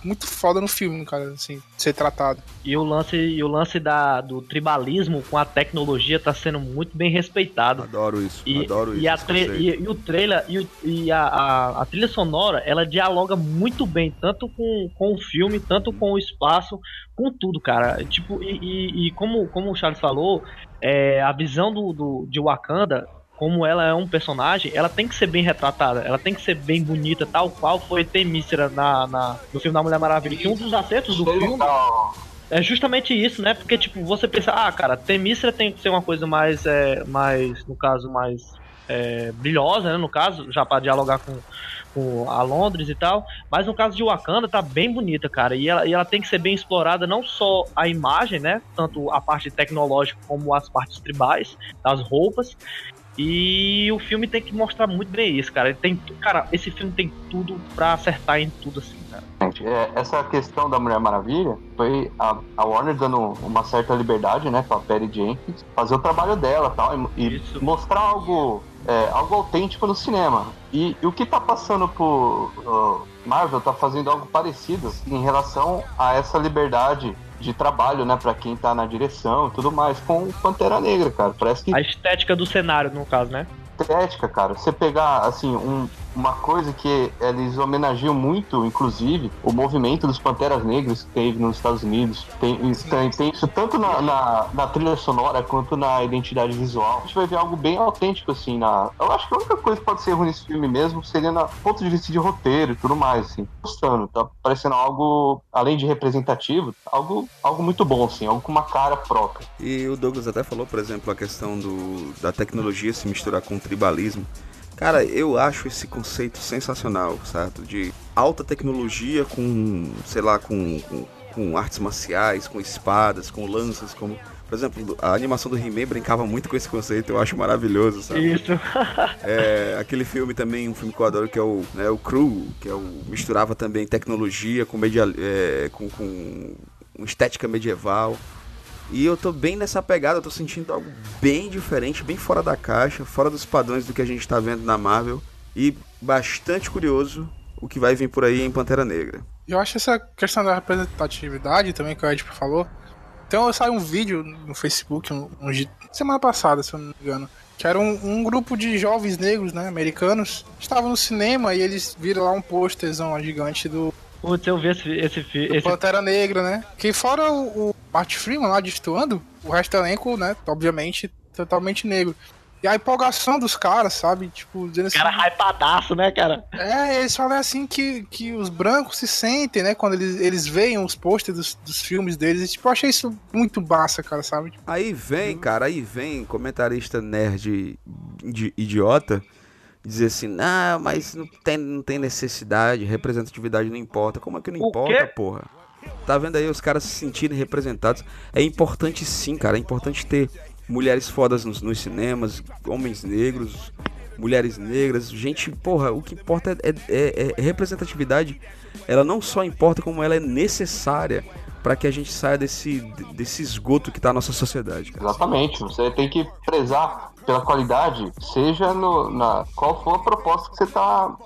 muito foda no filme, cara, assim, ser tratado. E o lance, e o lance da, do tribalismo com a tecnologia tá sendo muito bem respeitado. Adoro isso, E, adoro e, isso. a e, e o trailer e, o- e a, a, a trilha sonora ela dialoga muito bem tanto com, com o filme tanto com o espaço com tudo cara tipo e, e- e como, como o Charles falou é, a visão do, do de Wakanda como ela é um personagem, ela tem que ser bem retratada, ela tem que ser bem bonita, tal qual foi Temícera na, na, no filme da Mulher Maravilha. Que um dos acertos do filme é justamente isso, né? Porque, tipo, você pensa, ah, cara, Temícera tem que ser uma coisa mais, é, mais no caso, mais é, brilhosa, né? No caso, já pra dialogar com, com a Londres e tal. Mas no caso de Wakanda, tá bem bonita, cara. E ela, e ela tem que ser bem explorada, não só a imagem, né? Tanto a parte tecnológica como as partes tribais, das roupas. E o filme tem que mostrar muito bem isso, cara. Ele tem, cara, esse filme tem tudo pra acertar em tudo, assim, cara. É, essa questão da Mulher Maravilha foi a, a Warner dando uma certa liberdade, né, pra Perry Jenkins fazer o trabalho dela tal, e, e mostrar algo, é, algo autêntico no cinema. E, e o que tá passando por uh, Marvel tá fazendo algo parecido em relação a essa liberdade de trabalho, né, pra quem tá na direção e tudo mais, com Pantera Negra, cara. Parece que A estética do cenário, no caso, né? estética, cara. Você pegar, assim, um- uma coisa que eles homenageiam muito, inclusive, o movimento dos Panteras Negras que teve nos Estados Unidos. Tem, tem, tem isso tanto na, na, na trilha sonora quanto na identidade visual. A gente vai ver algo bem autêntico, assim, na... Eu acho que a única coisa que pode ser ruim nesse filme mesmo seria na ponto de vista de roteiro e tudo mais, assim. Gostando, tá parecendo algo, além de representativo, algo, algo muito bom, assim, algo com uma cara própria. E o Douglas até falou, por exemplo, a questão do, da tecnologia se misturar com o tribalismo. Cara, eu acho esse conceito sensacional, certo? De alta tecnologia com, sei lá, com, com, com artes marciais, com espadas, com lanças, como... Por exemplo, a animação do He-Man brincava muito com esse conceito, eu acho maravilhoso, sabe? Isso. É, aquele filme também, um filme que eu adoro, que é o, né, o Crew, que é o, misturava também tecnologia com, media, é, com, com estética medieval. E eu tô bem nessa pegada, eu tô sentindo algo bem diferente, bem fora da caixa, fora dos padrões do que a gente tá vendo na Marvel. E bastante curioso o que vai vir por aí em Pantera Negra. Eu acho essa questão da representatividade também que o Ed falou. Então eu saiu um vídeo no Facebook um, um semana passada, se eu não me engano. Que era um, um grupo de jovens negros, né, americanos, estavam no cinema e eles viram lá um pôsterzão gigante do, Putz, eu vi esse, esse, esse Pantera Negra, né? Que fora o, o Martin Freeman lá destoando, o resto do elenco, né, obviamente, totalmente negro. E a empolgação dos caras, sabe? Tipo, dizendo assim. Cara hypadaço, né, cara? É, eles falam assim que, que os brancos se sentem, né? Quando eles, eles veem os posters dos, dos filmes deles. E, tipo, eu achei isso muito massa, cara, sabe? Tipo, Aí vem, cara, aí vem comentarista nerd idi- idiota dizer assim, não, mas não tem, não tem necessidade, representatividade não importa. Como é que não O importa, quê? porra? Tá vendo aí os caras se sentirem representados? É importante sim, cara, é importante ter mulheres fodas nos, nos cinemas, homens negros, mulheres negras, gente, porra, o que importa é, é- é representatividade. Ela não só importa, como ela é necessária para que a gente saia desse, desse esgoto que tá a nossa sociedade, cara. Exatamente. Você tem que prezar pela qualidade, seja no, na qual for a proposta que você está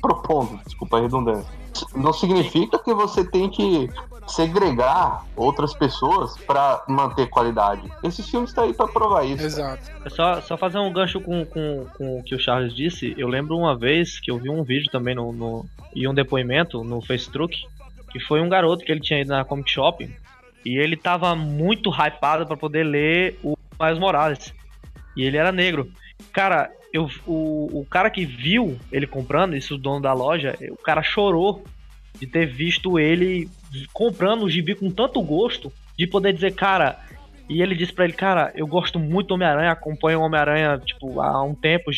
propondo. Desculpa a redundância. Não significa que você tem que segregar outras pessoas para manter qualidade. Esses filmes estão aí para provar isso. exato. É Só, só fazer um gancho com, com, com o que o Charles disse. Eu lembro uma vez que eu vi um vídeo também no, no e um depoimento no Facebook que foi um garoto que ele tinha ido na Comic Shop e ele tava muito hypado para poder ler o Miles Morales. E ele era negro. Cara, eu, o, o cara que viu ele comprando, isso o dono da loja, o cara chorou de ter visto ele comprando o gibi com tanto gosto de poder dizer, cara, e ele disse pra ele, cara, eu gosto muito do Homem-Aranha, acompanho o Homem-Aranha, tipo, há um tempo,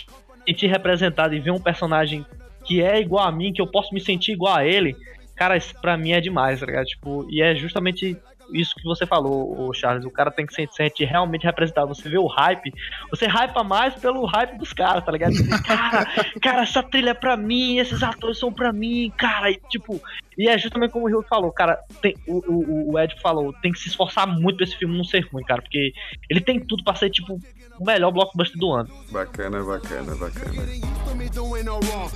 sentir representado e ver um personagem que é igual a mim, que eu posso me sentir igual a ele, cara, isso pra mim é demais, tá ligado? Tipo, e é justamente isso que você falou, Charles, o cara tem que se sentir realmente representado. Você vê o hype, você hypa mais pelo hype dos caras, tá ligado? Cara, cara, essa trilha é pra mim, esses atores são pra mim, cara, e tipo, e é justamente como o Rio falou, cara, tem, o, o, o Ed falou, tem que se esforçar muito pra esse filme não ser ruim, cara, porque ele tem tudo pra ser, tipo, o melhor blockbuster do ano. Bacana, bacana, bacana. to me doing no wrong.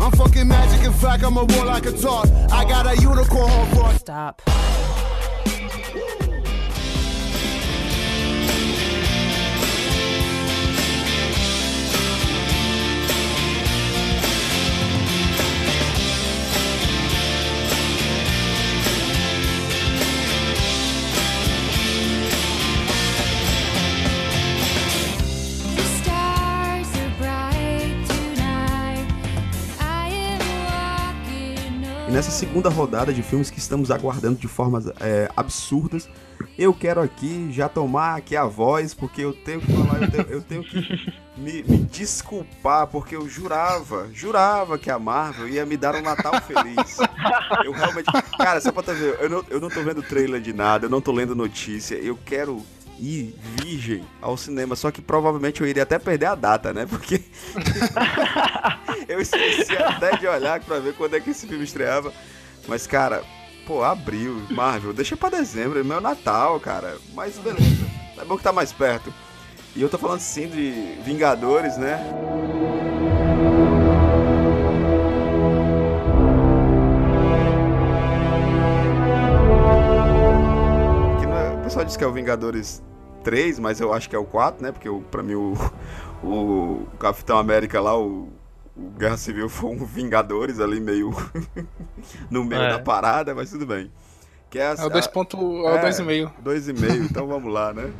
I Fucking magic. In fact, I'm a warlike a talk. I got a unicorn horn. Stop. E nessa segunda rodada de filmes que estamos aguardando de formas é, absurdas, eu quero aqui já tomar aqui a voz, porque eu tenho que falar, eu tenho, eu tenho que me, me desculpar, porque eu jurava, jurava que a Marvel ia me dar um Natal feliz. Eu realmente. Cara, só pra tu ver, eu não, eu não tô vendo trailer de nada, eu não tô lendo notícia, eu quero ir virgem ao cinema, só que provavelmente eu iria até perder a data, né? Porque eu esqueci até de olhar pra ver quando é que esse filme estreava. Mas, cara, pô, abril, Marvel, deixa pra dezembro, é meu Natal, cara. Mas beleza, é bom que tá mais perto. E eu tô falando sim de Vingadores, né? É- o pessoal diz que é o Vingadores 3, mas eu acho que é o 4, né? Porque o, pra mim o, o Capitão América lá, o Guerra Civil foi um Vingadores ali meio no meio É. da parada, mas tudo bem. Que é, a- É o 2 ponto, é o 2,5. 2,5, então vamos lá, né?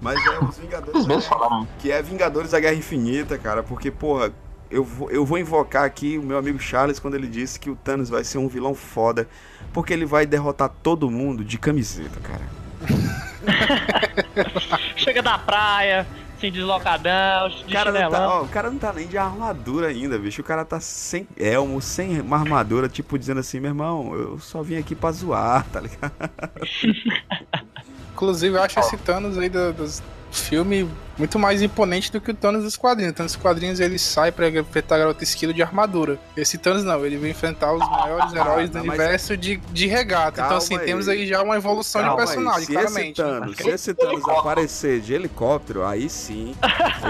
Mas é os Vingadores. Falaram. Que é Vingadores da Guerra Infinita, cara, porque, porra, eu vou, eu vou invocar aqui o meu amigo Charles quando ele disse que o Thanos vai ser um vilão foda, porque ele vai derrotar todo mundo de camiseta, cara. Chega da praia, assim, deslocadão, de O cara, não tá, ó, o cara não tá nem de armadura ainda, bicho. O cara tá sem elmo, sem uma armadura, tipo dizendo assim, meu irmão, eu só vim aqui pra zoar, tá ligado? Inclusive, eu acho esse Thanos aí do, dos filme muito mais imponente do que o Thanos dos quadrinhos. O Thanos dos quadrinhos ele sai pra enfrentar a garota esquilo de armadura. Esse Thanos não, ele vem enfrentar os maiores heróis do universo de, de regata. Calma então, assim, aí. temos aí já uma evolução Calma de personagem, se claramente. Esse Thanos, se esse Thanos aparecer de helicóptero, aí sim,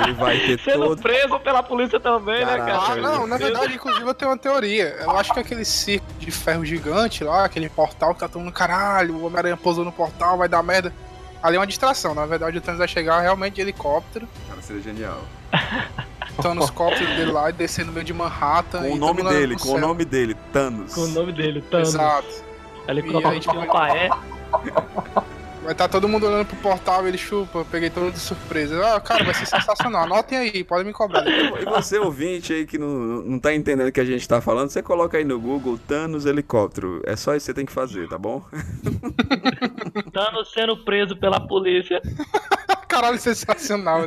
ele vai ter Sendo todo. preso pela polícia também, né, Caraca, cara? Ah, não, na verdade, inclusive eu tenho uma teoria. Eu acho que aquele circo de ferro gigante lá, aquele portal que tá todo mundo, caralho, o Homem-Aranha pousou no portal, vai dar merda. Ali é uma distração. Na verdade, o Thanos vai chegar realmente de helicóptero, Cara, seria genial. tá nos cópteros dele lá e descer no meio de Manhattan. Com e o nome mundo dele, no com o nome dele, Thanos. Com o nome dele, Thanos. Exato. Ele E coloca aí, tipo, o paé. Vai estar todo mundo olhando pro portal e ele chupa, eu peguei todo de surpresa. Ah, cara, vai ser sensacional. Anotem aí, podem me cobrar. E você, ouvinte aí que não, não tá entendendo o que a gente tá falando, você coloca aí no Google Thanos helicóptero. É só isso que você tem que fazer, tá bom? Thanos sendo preso pela polícia. Caralho, sensacional.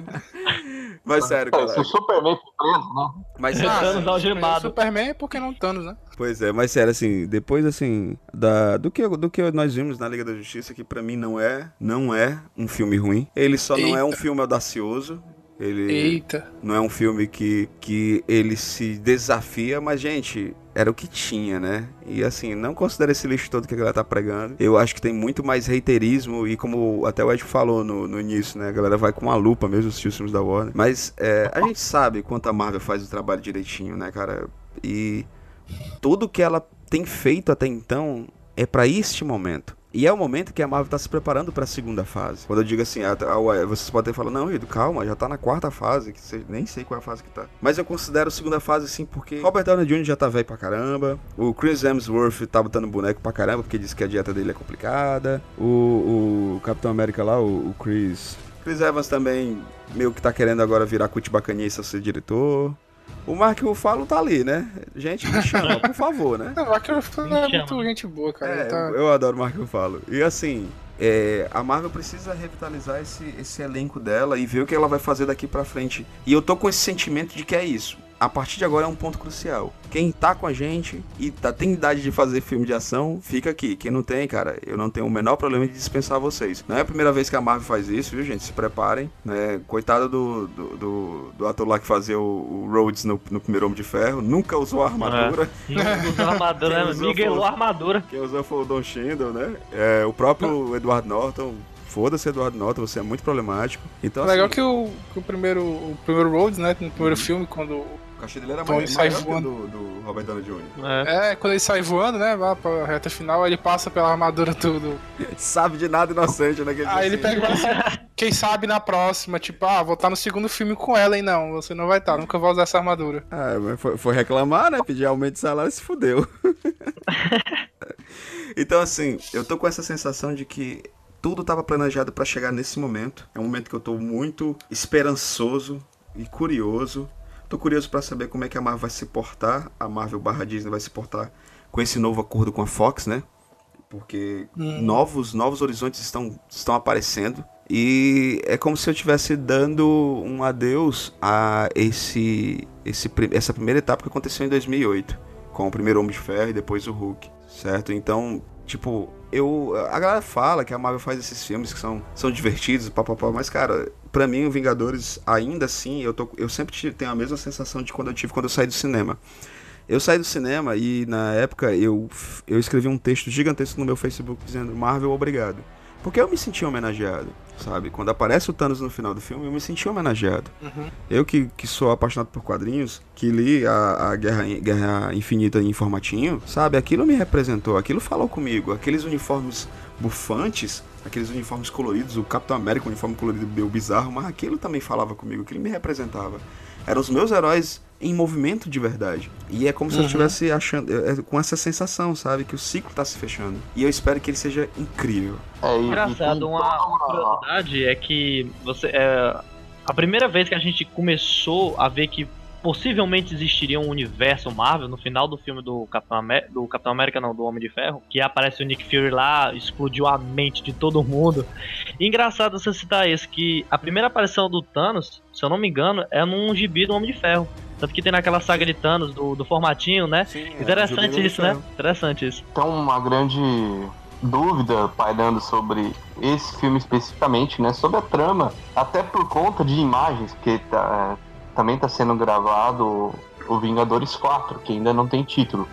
Mas sério, É, se galera. o Superman for preso, né? Mas Ah, Thanos algemado. Superman, por que não Thanos, né? Pois é, mas sério, assim, depois assim, da, do, que, do que nós vimos na Liga da Justiça, que pra mim não é, não é um filme ruim. Ele só não é um Eita. filme audacioso. Ele Eita. não é um filme que, que ele se desafia, mas, gente, era o que tinha, né? E assim, não considera esse lixo todo que a galera tá pregando. Eu acho que tem muito mais reiterismo, e como até o Ed falou no, no início, né? A galera vai com uma lupa mesmo assistir os filmes da Warner. Mas é, a gente sabe quanto a Marvel faz o trabalho direitinho, né, cara? E tudo que ela tem feito até então é pra este momento. E é o momento que a Marvel tá se preparando pra segunda fase. Quando eu digo assim, ah, ué, vocês podem falar, não, Edu, calma, já tá na quarta fase, que nem sei qual é a fase que tá. Mas eu considero segunda fase sim, porque Robert Downey Jr. já tá velho pra caramba, o Chris Hemsworth tá botando boneco pra caramba, porque diz que a dieta dele é complicada, o, o Capitão América lá, o, o Chris... Chris Evans também meio que tá querendo agora virar cut bacaninha e ser diretor. O Mark Ruffalo tá ali, né? Gente, me chama, por favor, né? Não, aquele filme Me é muito gente boa, cara. É, tá- eu adoro o Mark Ruffalo. E assim, é, a Marvel precisa revitalizar esse, esse elenco dela e ver o que ela vai fazer daqui pra frente. E eu tô com esse sentimento de que é isso. A partir de agora é um ponto crucial. Quem tá com a gente e tá, tem idade de fazer filme de ação, fica aqui. Quem não tem, cara, eu não tenho o menor problema de dispensar vocês. Não é a primeira vez que a Marvel faz isso, viu, gente? Se preparem. Né? Coitado do, do, do, do ator lá que fazia o, o Rhodes no, no primeiro Homem de Ferro. Nunca usou a armadura. Não usou armadura, Quem né? usou Miguelou foi- a armadura. Quem usou foi o Don Shindle, né? É, o próprio Edward Norton. Foda-se, Edward Norton, você é muito problemático. Então, Legal assim, que o, que o primeiro o primeiro Rhodes, né, no primeiro filme, quando cachê dele era Tony maior, sai voando. do, do Robert Downey Jr. É. é, quando ele sai voando, né, lá pra reta final, ele passa pela armadura tudo. Sabe de nada inocente, né? que Aí ele assim, pega assim, quem sabe na próxima, tipo, ah, vou estar no segundo filme com ela, hein, não, você não vai estar, nunca vou usar essa armadura. Ah, mas foi, foi reclamar, né? Pedir aumento de salário e se fudeu. então, assim, eu tô com essa sensação de que tudo tava planejado pra chegar nesse momento. É um momento que eu tô muito esperançoso e curioso. Tô curioso pra saber como é que a Marvel vai se portar, a Marvel barra Disney vai se portar com esse novo acordo com a Fox, né? Porque novos, novos horizontes estão, estão aparecendo. E é como se eu estivesse dando um adeus a esse, esse, essa primeira etapa que aconteceu em 2008, com o primeiro Homem de Ferro e depois o Hulk, certo? Então, tipo, eu a galera fala que a Marvel faz esses filmes que são, são divertidos, papapá, mas cara, pra mim o Vingadores ainda assim, eu tô eu sempre tenho a mesma sensação de quando eu tive quando eu saí do cinema. Eu saí do cinema e na época eu, eu escrevi um texto gigantesco no meu Facebook dizendo Marvel, obrigado. Porque eu me senti homenageado, sabe? Quando aparece o Thanos no final do filme, eu me senti homenageado. Eu que, que sou apaixonado por quadrinhos, que li a, a Guerra, Guerra Infinita em formatinho, sabe? Aquilo me representou, aquilo falou comigo. Aqueles uniformes bufantes, aqueles uniformes coloridos, o Capitão América, o uniforme colorido meio bizarro, mas aquilo também falava comigo, aquilo me representava. Eram os meus heróis em movimento de verdade. E é como se eu estivesse achando, é, é com essa sensação, sabe? Que o ciclo tá se fechando. E eu espero que ele seja incrível. É, Engraçado, uma, curiosidade é que você. É, a primeira vez que a gente começou a ver que possivelmente existiria um universo Marvel no final do filme do Capitão, Amé- do Capitão América, não, do Homem de Ferro, que aparece o Nick Fury lá, explodiu a mente de todo mundo. E engraçado você citar isso, que a primeira aparição do Thanos, se eu não me engano, é num gibi do Homem de Ferro. Tanto que tem naquela saga de Thanos, do, do formatinho, né? é, Interessante isso, né? Interessante isso. Tem uma grande dúvida pairando sobre esse filme especificamente, né? Sobre a trama, até por conta de imagens, porque tá, é, também está sendo gravado o Vingadores 4, que ainda não tem título.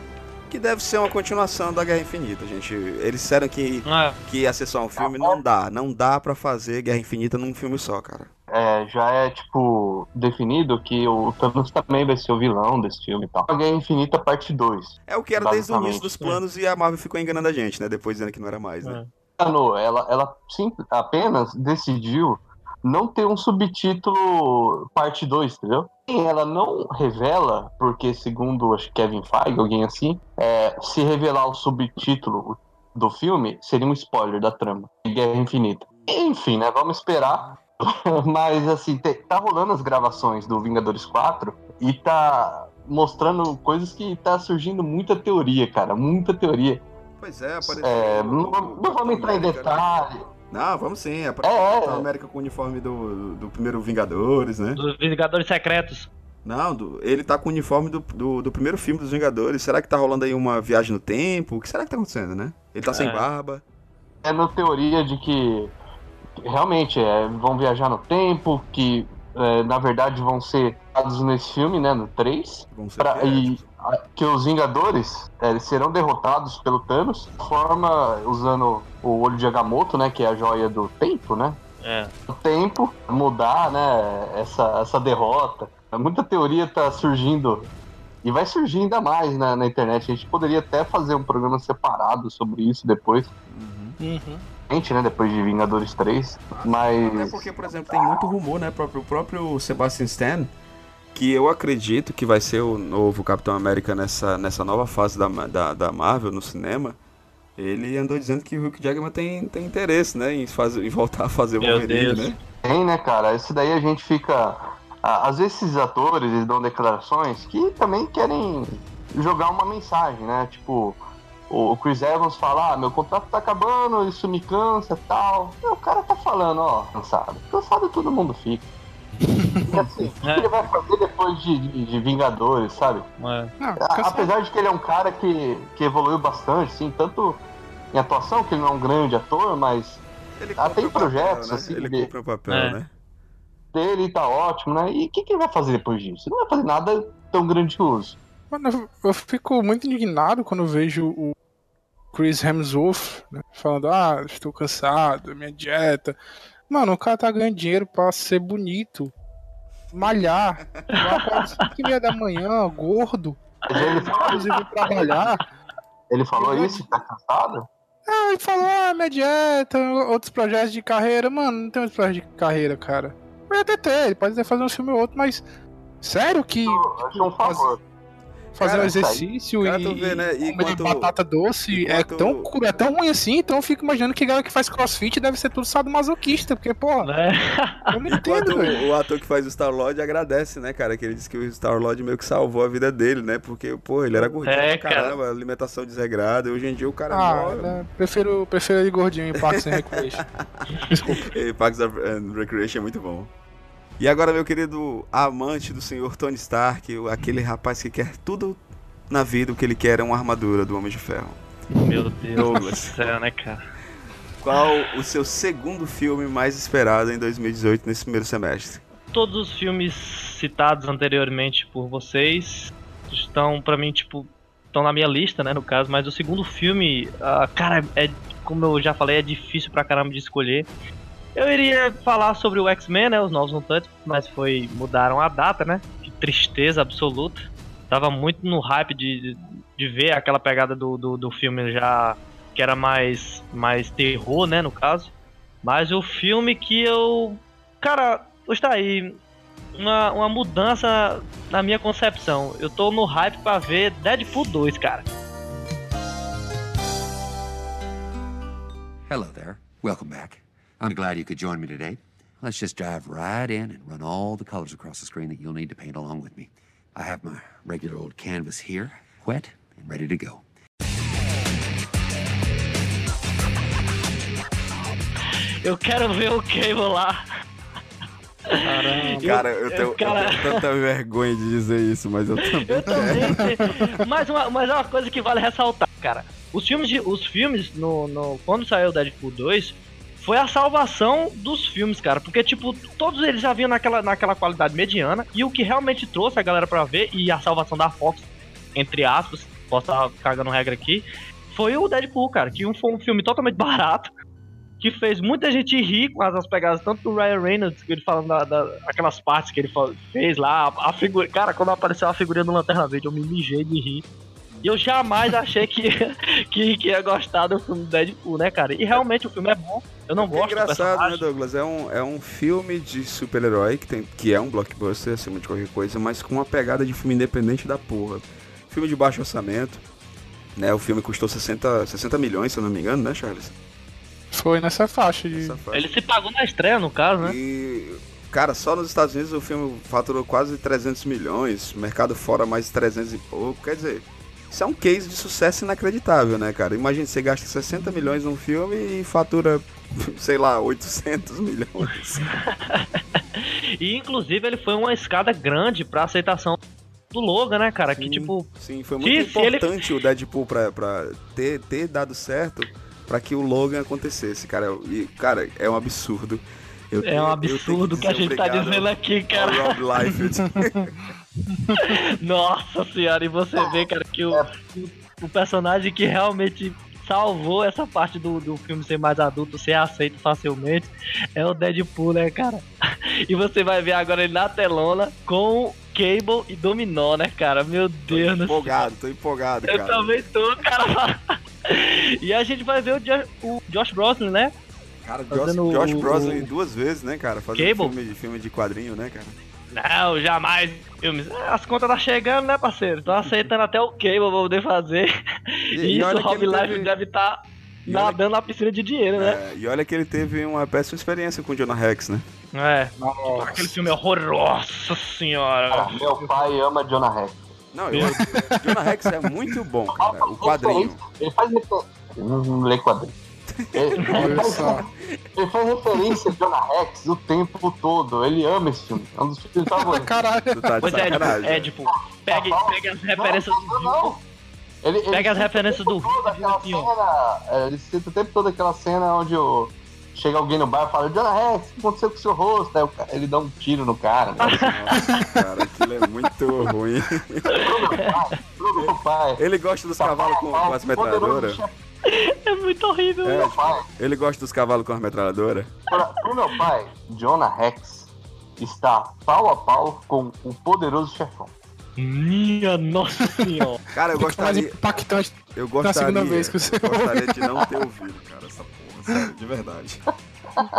Que deve ser uma continuação da Guerra Infinita, gente. Eles disseram que, É, que ia ser só um filme. Não dá. Não dá pra fazer Guerra Infinita num filme só, cara. É, já é, tipo, definido que o Thanos também vai ser o vilão desse filme e tal. A Guerra Infinita parte 2. É o que era desde o início dos planos e a Marvel ficou enganando a gente, né? Depois dizendo que não era mais, né? Ano, ela, ela sim, apenas decidiu não ter um subtítulo parte 2, entendeu? E ela não revela, porque segundo acho que Kevin Feige, alguém assim, é, se revelar o subtítulo do filme seria um spoiler da trama Guerra Infinita. Enfim, né? Vamos esperar. Mas, assim, tá rolando as gravações do Vingadores 4 e tá mostrando coisas que tá surgindo muita teoria, cara. Muita teoria. Pois é, apareceu. É, não, não vamos entrar em América, né? Não, vamos sim. É, o é. Capitão América com o uniforme do, do primeiro Vingadores, né? Dos Vingadores Secretos. Não, do- ele tá com o uniforme do, do, do primeiro filme dos Vingadores. Será que tá rolando aí uma viagem no tempo? O que será que tá acontecendo, né? Ele tá sem É. barba. é no teoria de que realmente é, vão viajar no tempo, que é, na verdade vão ser dados nesse filme, né, no 3, Vão ser pra, e que os Vingadores é, serão derrotados pelo Thanos, de forma usando o olho de Agamotto, né, que é a joia do tempo, né, É. o tempo mudar, né, essa, essa derrota. Muita teoria tá surgindo e vai surgir ainda mais na, na internet. A gente poderia até fazer um programa separado sobre isso depois Uhum. gente, né? Depois de Vingadores 3. Até Mas. porque, por exemplo, tem muito rumor, né? Próprio, o próprio Sebastian Stan, que eu acredito que vai ser o novo Capitão América nessa, nessa nova fase da, da, da Marvel no cinema. Ele andou dizendo que o Hugh Jackman tem, tem interesse, né? Em, fazer, em voltar a fazer o Wolverine, né? Tem, né, cara? Esse daí a gente fica. a- Às vezes esses atores eles dão declarações que também querem jogar uma mensagem, né? Tipo, o Chris Evans fala, ah, meu contrato tá acabando, isso me cansa e tal. E o cara tá falando, ó, cansado. Cansado todo mundo fica. Assim, o que ele vai fazer depois de, de- de Vingadores, sabe? É. Não, A-. Apesar de que ele é um cara que, que evoluiu bastante, sim, tanto em atuação, que ele não é um grande ator, mas Ele Ah, tem o papel, projetos, né? assim, Ele de- cumpre o papel, É. né? dele tá ótimo, né? E o que, que ele vai fazer depois disso? Ele não vai fazer nada tão grandioso. Mano, eu- eu fico muito indignado quando eu vejo o Chris Hemsworth né, falando, ah, estou cansado, minha dieta. Mano, o cara tá ganhando dinheiro pra ser bonito, malhar, às 5 e meia da manhã, gordo, inclusive trabalhar. ele falou isso, tá cansado? Ah, ele falou, ah, minha dieta, outros projetos de carreira. Mano, não tem outros projetos de carreira, cara. Pode até ter, ele pode até fazer um filme ou outro, mas sério que Eu achei um favor. Fazer Cara, um exercício cara, e, tu vê, né, e comer quanto- batata doce é enquanto- tão, é tão ruim assim, então eu fico imaginando que a galera que faz crossfit deve ser tudo sadomasoquista, porque, pô, Né? eu não entendo, o, o ator que faz o Star-Lord agradece, né, cara? Que ele disse que o Star-Lord meio que salvou a vida dele, né? Porque, pô, ele era gordinho É, pra caramba, alimentação desregrada. Hoje em dia o cara Ah, né, prefiro, prefiro ele gordinho em Parks and Recreation. Desculpa. E Parks and Recreation é muito bom. E agora, meu querido amante do senhor Tony Stark, aquele rapaz que quer tudo na vida, o que ele quer é uma armadura do Homem de Ferro. Meu Deus Douglas. do céu, né, cara? Qual o seu segundo filme mais esperado em 2018 nesse primeiro semestre? Todos os filmes citados anteriormente por vocês estão, pra mim, tipo, estão na minha lista, né, no caso, mas o segundo filme, ah, cara, é, como eu já falei, é difícil pra caramba de escolher. Eu iria falar sobre o X-Men, né, os Novos Mutantes, mas foi, mudaram a data, né, que tristeza absoluta. Tava muito no hype de, de, ver aquela pegada do, do, do filme já, que era mais, mais terror, né, no caso. Mas o filme que eu. Cara, está aí. Uma, uma mudança na minha concepção. Eu tô no hype pra ver Deadpool 2, cara. Hello there. Welcome back. I'm glad you could join me today. Let's just dive right in and run all the colors across the screen that you'll need to paint along with me. I have my regular old canvas here, wet and ready to go. Eu quero ver o Cable lá. Caramba. Cara, eu tenho, eu cara- tenho tanta vergonha de dizer isso, mas eu também Eu também. mas, uma, mas é uma coisa que vale ressaltar, cara. Os filmes, de, os filmes no, no, quando saiu o Deadpool 2, foi a salvação dos filmes, cara. Porque, tipo, todos eles já vinham naquela, naquela qualidade mediana. E o que realmente trouxe a galera pra ver, e a salvação da Fox, entre aspas, posso estar cagando regra aqui, foi o Deadpool, cara. Que foi um filme totalmente barato. Que fez muita gente rir com as, as pegadas, tanto do Ryan Reynolds, que ele falando da, da- aquelas partes que ele fez lá, a, a figura. Cara, quando apareceu a figurinha do Lanterna Verde, eu me mijei de rir. E eu jamais achei que, que, que ia gostar do filme do Deadpool, né, cara? E realmente o filme é bom. Eu não É gosto do engraçado, né. Douglas? É um, é um filme de super-herói que, tem- que é um blockbuster acima de qualquer coisa, mas com uma pegada de filme independente da porra. Filme de baixo orçamento. Né, o filme custou 60, 60 milhões, se eu não me engano, né, Charles? Foi nessa faixa de. Essa faixa. Ele se pagou na estreia, no caso, né? E, cara, só nos Estados Unidos o filme faturou quase 300 milhões, mercado fora mais 300 e pouco. Quer dizer, isso é um case de sucesso inacreditável, né, cara? Imagina você gasta 60 milhões num filme e fatura, sei lá, 800 milhões. E inclusive ele foi uma escada grande pra aceitação do Logan, né, cara? Que tipo. Sim, foi muito se ele- importante o Deadpool pra, pra ter, ter dado certo pra que o Logan acontecesse, cara. E, cara, é um absurdo. Eu É tenho- um absurdo que a dizer gente tá dizendo aqui, cara. Rob Liefeld. Nossa senhora, e você vê, cara, que o, o personagem que realmente salvou essa parte do, do filme ser mais adulto, ser aceito facilmente, é o Deadpool, né, cara? E você vai ver agora ele na telona com Cable e Dominó, né, cara? Meu Deus do céu. empolgado, tô empolgado, Eu cara. também tô, cara. E a gente vai ver o, Jo- o Josh Brolin, né? Cara, Josh, Josh o- Brolin o- duas vezes, né, cara? Fazendo Cable? filme, filme de quadrinho, né, cara? Não, jamais. Filmes. As contas tá chegando, né, parceiro? Tô aceitando até o Cable pra poder fazer. E- E, e isso, olha o que Rob Life teve- deve estar olha- nadando na piscina de dinheiro, né? É, e olha que ele teve uma péssima experiência com o Jonah Rex, né? É. Nossa. Aquele filme horroroso, senhora. Cara, meu pai ama Jonah Rex. Não, eu, Jonah Rex é muito bom, cara. O quadrinho. Ele faz não lê quadrinho. Ele, faz, referência a Jonah Rex o tempo todo. Ele ama esse filme. É um dos filmes favoritos. Caralho. Tá Pois é, tipo, sacanagem. é, tipo, pegue, pegue as referências Não, não, do não. Ele, ele Pega as referências do cena, é, Ele cita o tempo todo aquela cena onde o, chega alguém no bar e fala: Jonah Rex, o que aconteceu com o seu rosto? Aí o cara- ele dá um tiro no cara. Né? Nossa, cara, aquilo é muito ruim. Pro meu pai. Ele gosta dos cavalos com, com as metralhadoras? Muito horrível. É, Meu pai, ele gosta dos cavalos com as metralhadoras? pra, pro meu pai, Jonah Rex está pau a pau com o poderoso chefão. Minha nossa senhora. Cara, eu Fica mais gostaria. impactante. Eu gostaria. segunda vez que você eu gostaria de não ter ouvido, cara, essa porra, sério, de verdade.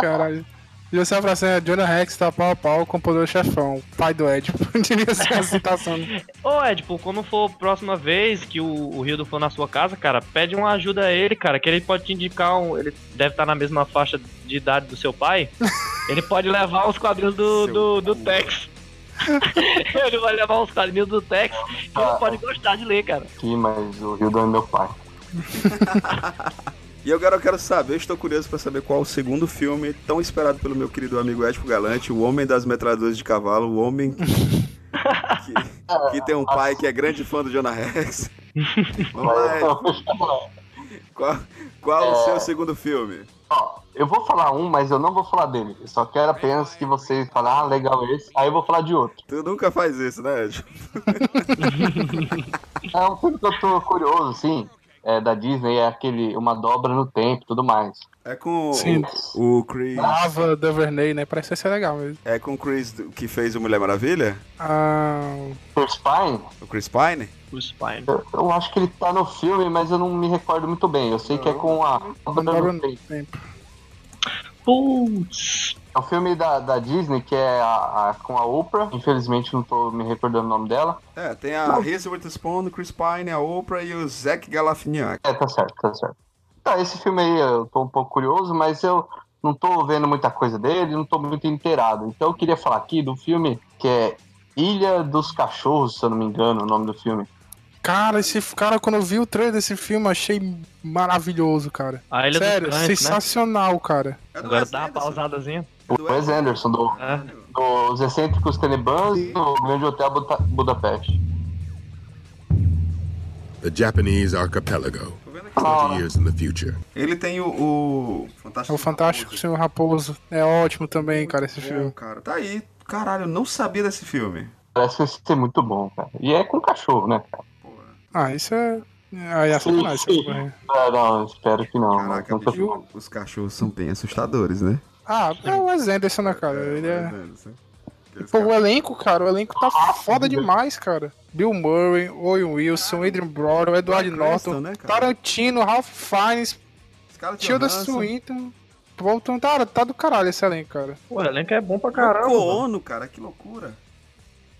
Caralho. E vai falar assim, é, Jonah Rex tá pau a pau com o poder chefão, pai do Ed. Devia ser a citação. Ô, Ed, tipo, quando for a próxima vez que o, o Rildo for na sua casa, cara, pede uma ajuda a ele, cara, que ele pode te indicar um. Ele deve estar na mesma faixa de idade do seu pai. Ele pode levar os quadrinhos do, Seu do, do. Tex. ele vai levar uns quadrinhos do Tex que ele pode gostar de ler, cara. Aqui, mas o Hildon é meu pai. E agora eu quero saber, estou curioso pra saber qual o segundo filme tão esperado pelo meu querido amigo Ético Galante, o Homem das Metralhadoras de Cavalo, o homem que, que tem um pai que é grande fã do Jonah Rex. Vamos lá, Ed. Qual, qual o seu segundo filme? Ó, eu vou falar um, mas eu não vou falar dele. Eu só quero apenas que vocês falem, ah, legal esse. Aí eu vou falar de outro. Tu nunca faz isso, né, Ed? É um filme que eu tô curioso, sim. É da Disney, é aquele Uma Dobra no Tempo e tudo mais. É com Sim. o, o Chris. Lava, Duvernay, né? Parece ser legal mesmo. É com o Chris que fez o Mulher Maravilha? Ah, First Pine, O Chris Pine? O Spine. eu, eu acho que ele tá no filme, mas eu não me recordo muito bem. Eu sei que é com a Dobra no Tempo. tempo. Putz. É um filme da, da Disney que é a- a- com a Oprah. Infelizmente não tô me recordando o nome dela. É, tem a Reese Witherspoon, o Chris Pine, a Oprah e o Zach Galifianakis. É, tá certo, tá certo. Tá, esse filme aí eu tô um pouco curioso, mas eu não tô vendo muita coisa dele, não tô muito inteirado. Então eu queria falar aqui do filme que é Ilha dos Cachorros, se eu não me engano, o nome do filme. Cara, esse cara, quando eu vi o trailer desse filme, achei maravilhoso, cara. A Ilha dos Sério, Cães, né? sensacional, cara. É do Agora dá uma pausadazinha. O Wes Anderson, do, É. dos Excêntricos Tenebans e do Grande Hotel Buda- Budapeste. The Japanese archipelago, Tô vendo aqui. 20 years in the future. Ele tem o, o Fantástico. É o Fantástico Senhor Raposo. É ótimo também, cara, esse Bom, filme. cara. Tá aí. Caralho, eu não sabia desse filme. Parece que ser muito bom, cara. E é com cachorro, né, cara? Ah, isso é. Aí é sacanagem. essa porra. Não, não, espero que não. Caraca, não tô- bicho, os cachorros são bem assustadores, né? Ah, é o Wes Anderson, né, cara? Ele é. Aqueles Pô, o elenco, cara, o elenco tá foda demais, cara. Bill Murray, Owen Wilson, Adrian Brody, Edward Norton, né? Tarantino, Ralph Fiennes, Tilda. Swinton. Voltando, tá, tá do caralho esse elenco, cara. Pô, o elenco é bom pra caramba. mano. Ono, cara, que loucura.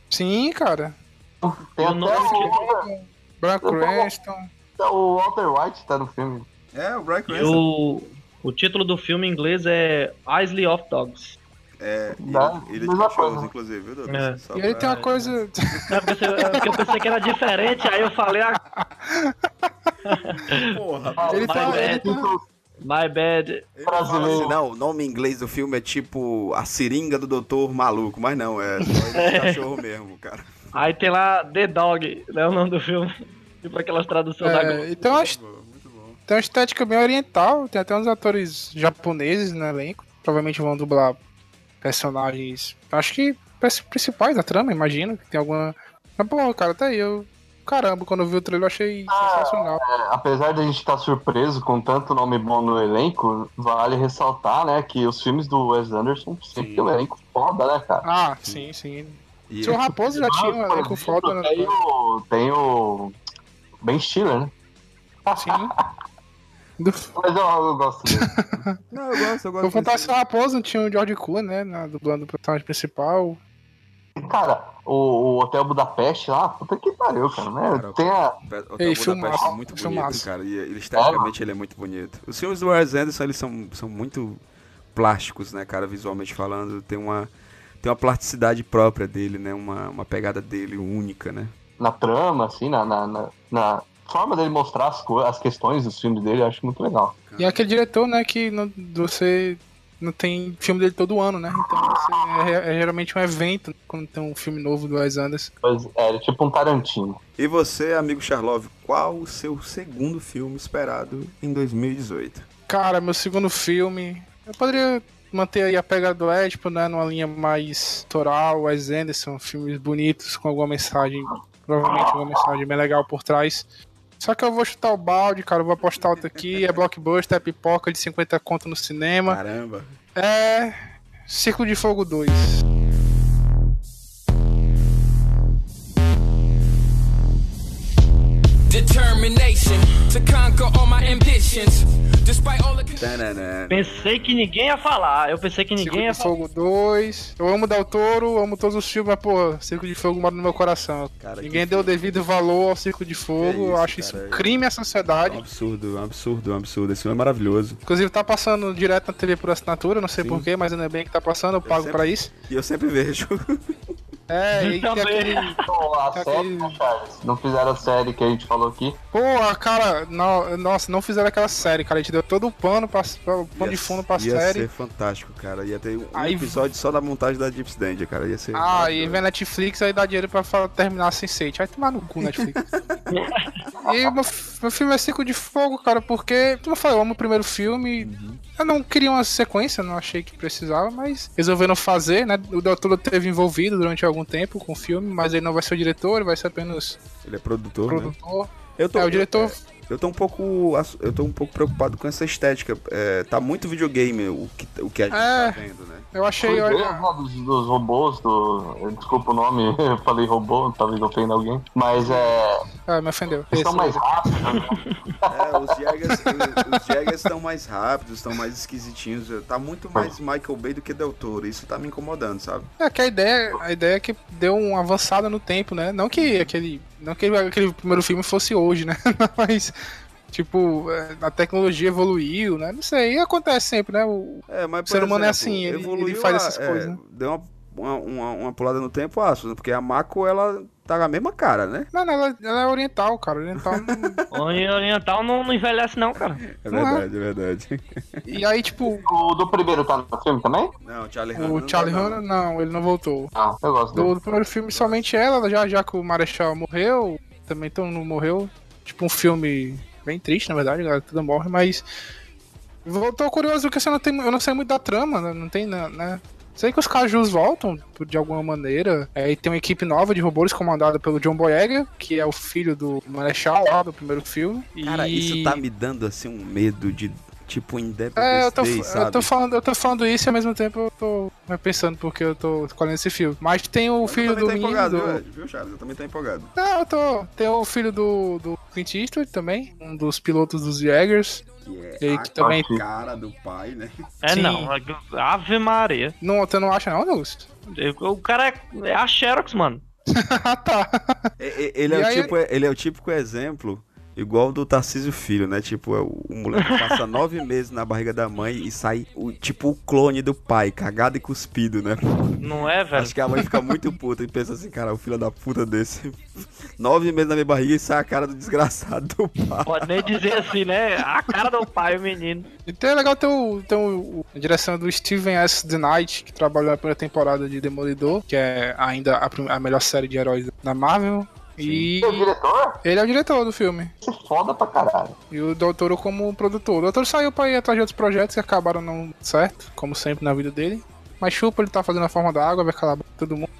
Sim, cara. O nome o... Brian Cranston. O Walter White tá no filme. É, o Brian Cranston. O, título do filme em inglês é Isley of Dogs. É, Dá- ele, ele é de cachorros, coisa. inclusive, viu, Douglas? É. Só E ele pra- tem uma coisa. É porque, eu, é porque eu pensei que era diferente, aí eu falei, ah, Porra, Ele my tá. Ele bad, tá... my bad. assim, não, o nome em inglês do filme é tipo A Seringa do Doutor Maluco, mas não, é só de cachorro mesmo, cara. Aí tem lá The Dog, né, o nome do filme. Tipo aquelas traduções da Globo. É, então acho tem uma estética bem oriental, tem até uns atores japoneses no elenco, provavelmente vão dublar personagens, acho que principais da trama, imagino, que tem alguma... Mas, pô, cara, tá aí, eu... Caramba, quando eu vi o trailer eu achei sensacional. É, apesar de a gente estar surpreso com tanto nome bom no elenco, vale ressaltar, né, que os filmes do Wes Anderson sempre tem um elenco foda, né, cara? Ah, sim, sim. E Seu Raposo já tinha um elenco foda, né? Tem o, tem o Ben Stiller, né? Sim. Do... Mas eu, eu gosto dele. Não, eu gosto, eu gosto. O Fantástico Raposo tinha o George Clooney, né, na, dublando o personagem principal. Cara, o, o Hotel Budapeste lá, puta que pariu, cara, né? Cara, Tem a, O Hotel Ei, Budapeste filmaço, é muito bonito, filmaço. cara. E ele, esteticamente ele é muito bonito. Os filmes do Wes Anderson, eles são, são muito plásticos, né, cara, visualmente falando. Tem uma, tem uma plasticidade própria dele, né, uma, uma pegada dele única, né. na trama, assim, na, na, na, na forma dele mostrar as, as questões dos filmes dele, eu acho muito legal. E é aquele diretor, né, que não, você não tem filme dele todo ano, né? Então você, é, é geralmente um evento quando tem um filme novo do Wes Anderson. Mas é, ele é tipo um Tarantino. E você, amigo Charlov, qual o seu segundo filme esperado em 2018? Cara, meu segundo filme, eu poderia manter aí a pegada do Edipo, né, numa linha mais toral, Wes Anderson, filmes bonitos com alguma mensagem, provavelmente alguma mensagem bem legal por trás. Só que eu vou chutar o balde, cara, eu vou apostar outro aqui, é blockbuster, é pipoca de 50 conto no cinema. Caramba. É. Círculo de Fogo 2. Determination to conquer all my ambitions. Despite all the Tananã. Pensei que ninguém ia falar. Eu pensei que ninguém ia de falar. Fogo 2. Eu amo Del Toro, amo todos os filmes, mas, pô, Círculo de Fogo mora no meu coração. Cara, Ninguém deu o devido valor ao Círculo de Fogo. Isso, eu acho isso cara. um crime à É sociedade. um absurdo, um absurdo, um absurdo. Esse filme é maravilhoso. Inclusive tá passando direto na TV por assinatura, não sei porquê, mas ainda bem que tá passando, eu pago sempre- pra isso. E eu sempre vejo. É, e Também. aquele. Pô, Aquele- né? Não fizeram a série que a gente falou aqui. Pô, cara, não, nossa, não fizeram aquela série, cara. A gente deu todo o pano, pra, pra- o pano de fundo pra ia série. ser fantástico, cara. Ia ter um Aí- episódio só da montagem da Deep Danger, cara. Ia ser. Ah, e vem Netflix aí dá dinheiro pra terminar Sense8. Vai tomar no cu, Netflix. e meu, meu filme é Ciclo de Fogo, cara, porque, como eu falei, eu amo o primeiro filme. Eu não queria uma sequência, não achei que precisava, mas resolveram fazer, né? O Del Toro teve envolvido durante algum tempo com o filme, mas ele não vai ser o diretor, ele vai ser apenas Ele é produtor, né? produtor. Eu tô, É, o diretor- Eu tô um pouco. Eu tô um pouco preocupado com essa estética. É, tá muito videogame o que, o que a gente É. tá vendo, né? Eu achei. Foi olha- dos, dos robôs, do. Desculpa o nome, eu falei robô, talvez ofenda alguém. Mas é. Ah, me ofendeu. Eles são Esse- mais rápidos, né? É, os Jaggers, os, Jaggers estão mais rápidos, estão mais esquisitinhos. Tá muito mais Michael Bay do que Del Toro. Isso tá me incomodando, sabe? É que a ideia, a ideia é que deu uma avançada no tempo, né? Não que aquele, não que aquele primeiro filme fosse hoje, né? Mas tipo, é, a tecnologia evoluiu, né? Não sei, e acontece sempre, né? O, É, mas, ser humano é exemplo, assim, ele, ele faz a- essas é, coisas. Né? Deu uma, uma, uma, pulada no tempo, aço, né? Porque a Mako, ela tá na mesma cara, né? Mano, ela, ela é oriental, cara. Oriental não... O Oriental não, não envelhece, não, cara. É Não é? verdade, é verdade. E aí, tipo, O do primeiro tá no filme também? Não, o Charlie Hanna. o não Charlie tá, não. Hanna, não, ele não voltou. Ah, eu gosto Do, dele. do primeiro filme, somente ela, já, já que o Marechal morreu, também todo mundo morreu. Tipo, um filme bem triste, na verdade, galera toda morre, mas. Eu tô curioso porque assim, eu não, tenho, eu não sei muito da trama, né? Não tem, né, né? Sei que os cajus voltam de alguma maneira. Aí tem uma equipe nova de robôs comandada pelo John Boyega, que é o filho do Marechal lá do primeiro filme. Cara, e... isso tá me dando assim um medo de tipo Independence É, eu tô, Day, eu, tô falando, eu tô falando isso e ao mesmo tempo eu tô pensando porque eu tô escolhendo esse filme. Mas tem o Eu filho também do tô menino. empolgado, do- viu, Charles? Eu também tô empolgado. Não, eu tô. Tem o filho do, do Clint Eastwood também, um dos pilotos dos Jaggers. Que é E aí a que também- cara do pai, né? É Sim. não. Ave Maria. Não, você não acha não, Augusto? O cara é, é a Xerox, mano. ah, tá. É- Ele é, o aí- tipo, ele é o típico exemplo. Igual o do Tarcísio Filho, né? Tipo, é o, moleque passa nove meses na barriga da mãe e sai, o, tipo, o clone do pai, cagado e cuspido, né? Não é, velho? Acho que a mãe fica muito puta e pensa assim, cara, o filho da puta desse. Nove meses na minha barriga e sai a cara do desgraçado do pai. Pode nem dizer assim, né? A cara do pai, o menino. Então é legal ter, o, ter o- a direção do Steven S. The Knight, que trabalhou na primeira temporada de Demolidor, que é ainda a, a melhor série de heróis da Marvel. E E o diretor? ele é o diretor do filme. Isso é foda pra caralho. E o Doutor como produtor. O Doutor saiu pra ir atrás de outros projetos que acabaram não certo, como sempre na vida dele. Mas chupa, ele tá fazendo a forma da água, vai calar todo mundo.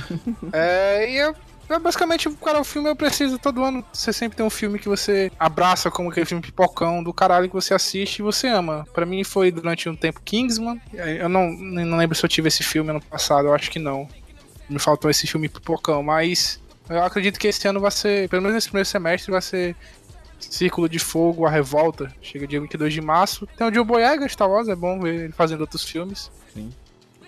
é, e é, é basicamente, cara, o filme eu preciso todo ano. Você sempre tem um filme que você abraça como aquele filme pipocão do caralho que você assiste e você ama. Pra mim foi durante um tempo Kingsman. Eu não, não lembro se eu tive esse filme ano passado, eu acho que não. Me faltou esse filme pipocão, mas eu acredito que esse ano vai ser, pelo menos nesse primeiro semestre, vai ser Círculo de Fogo, A Revolta. Chega dia 22 de março. Tem o Joe Boyega, Star Wars, é bom ver ele fazendo outros filmes. Sim.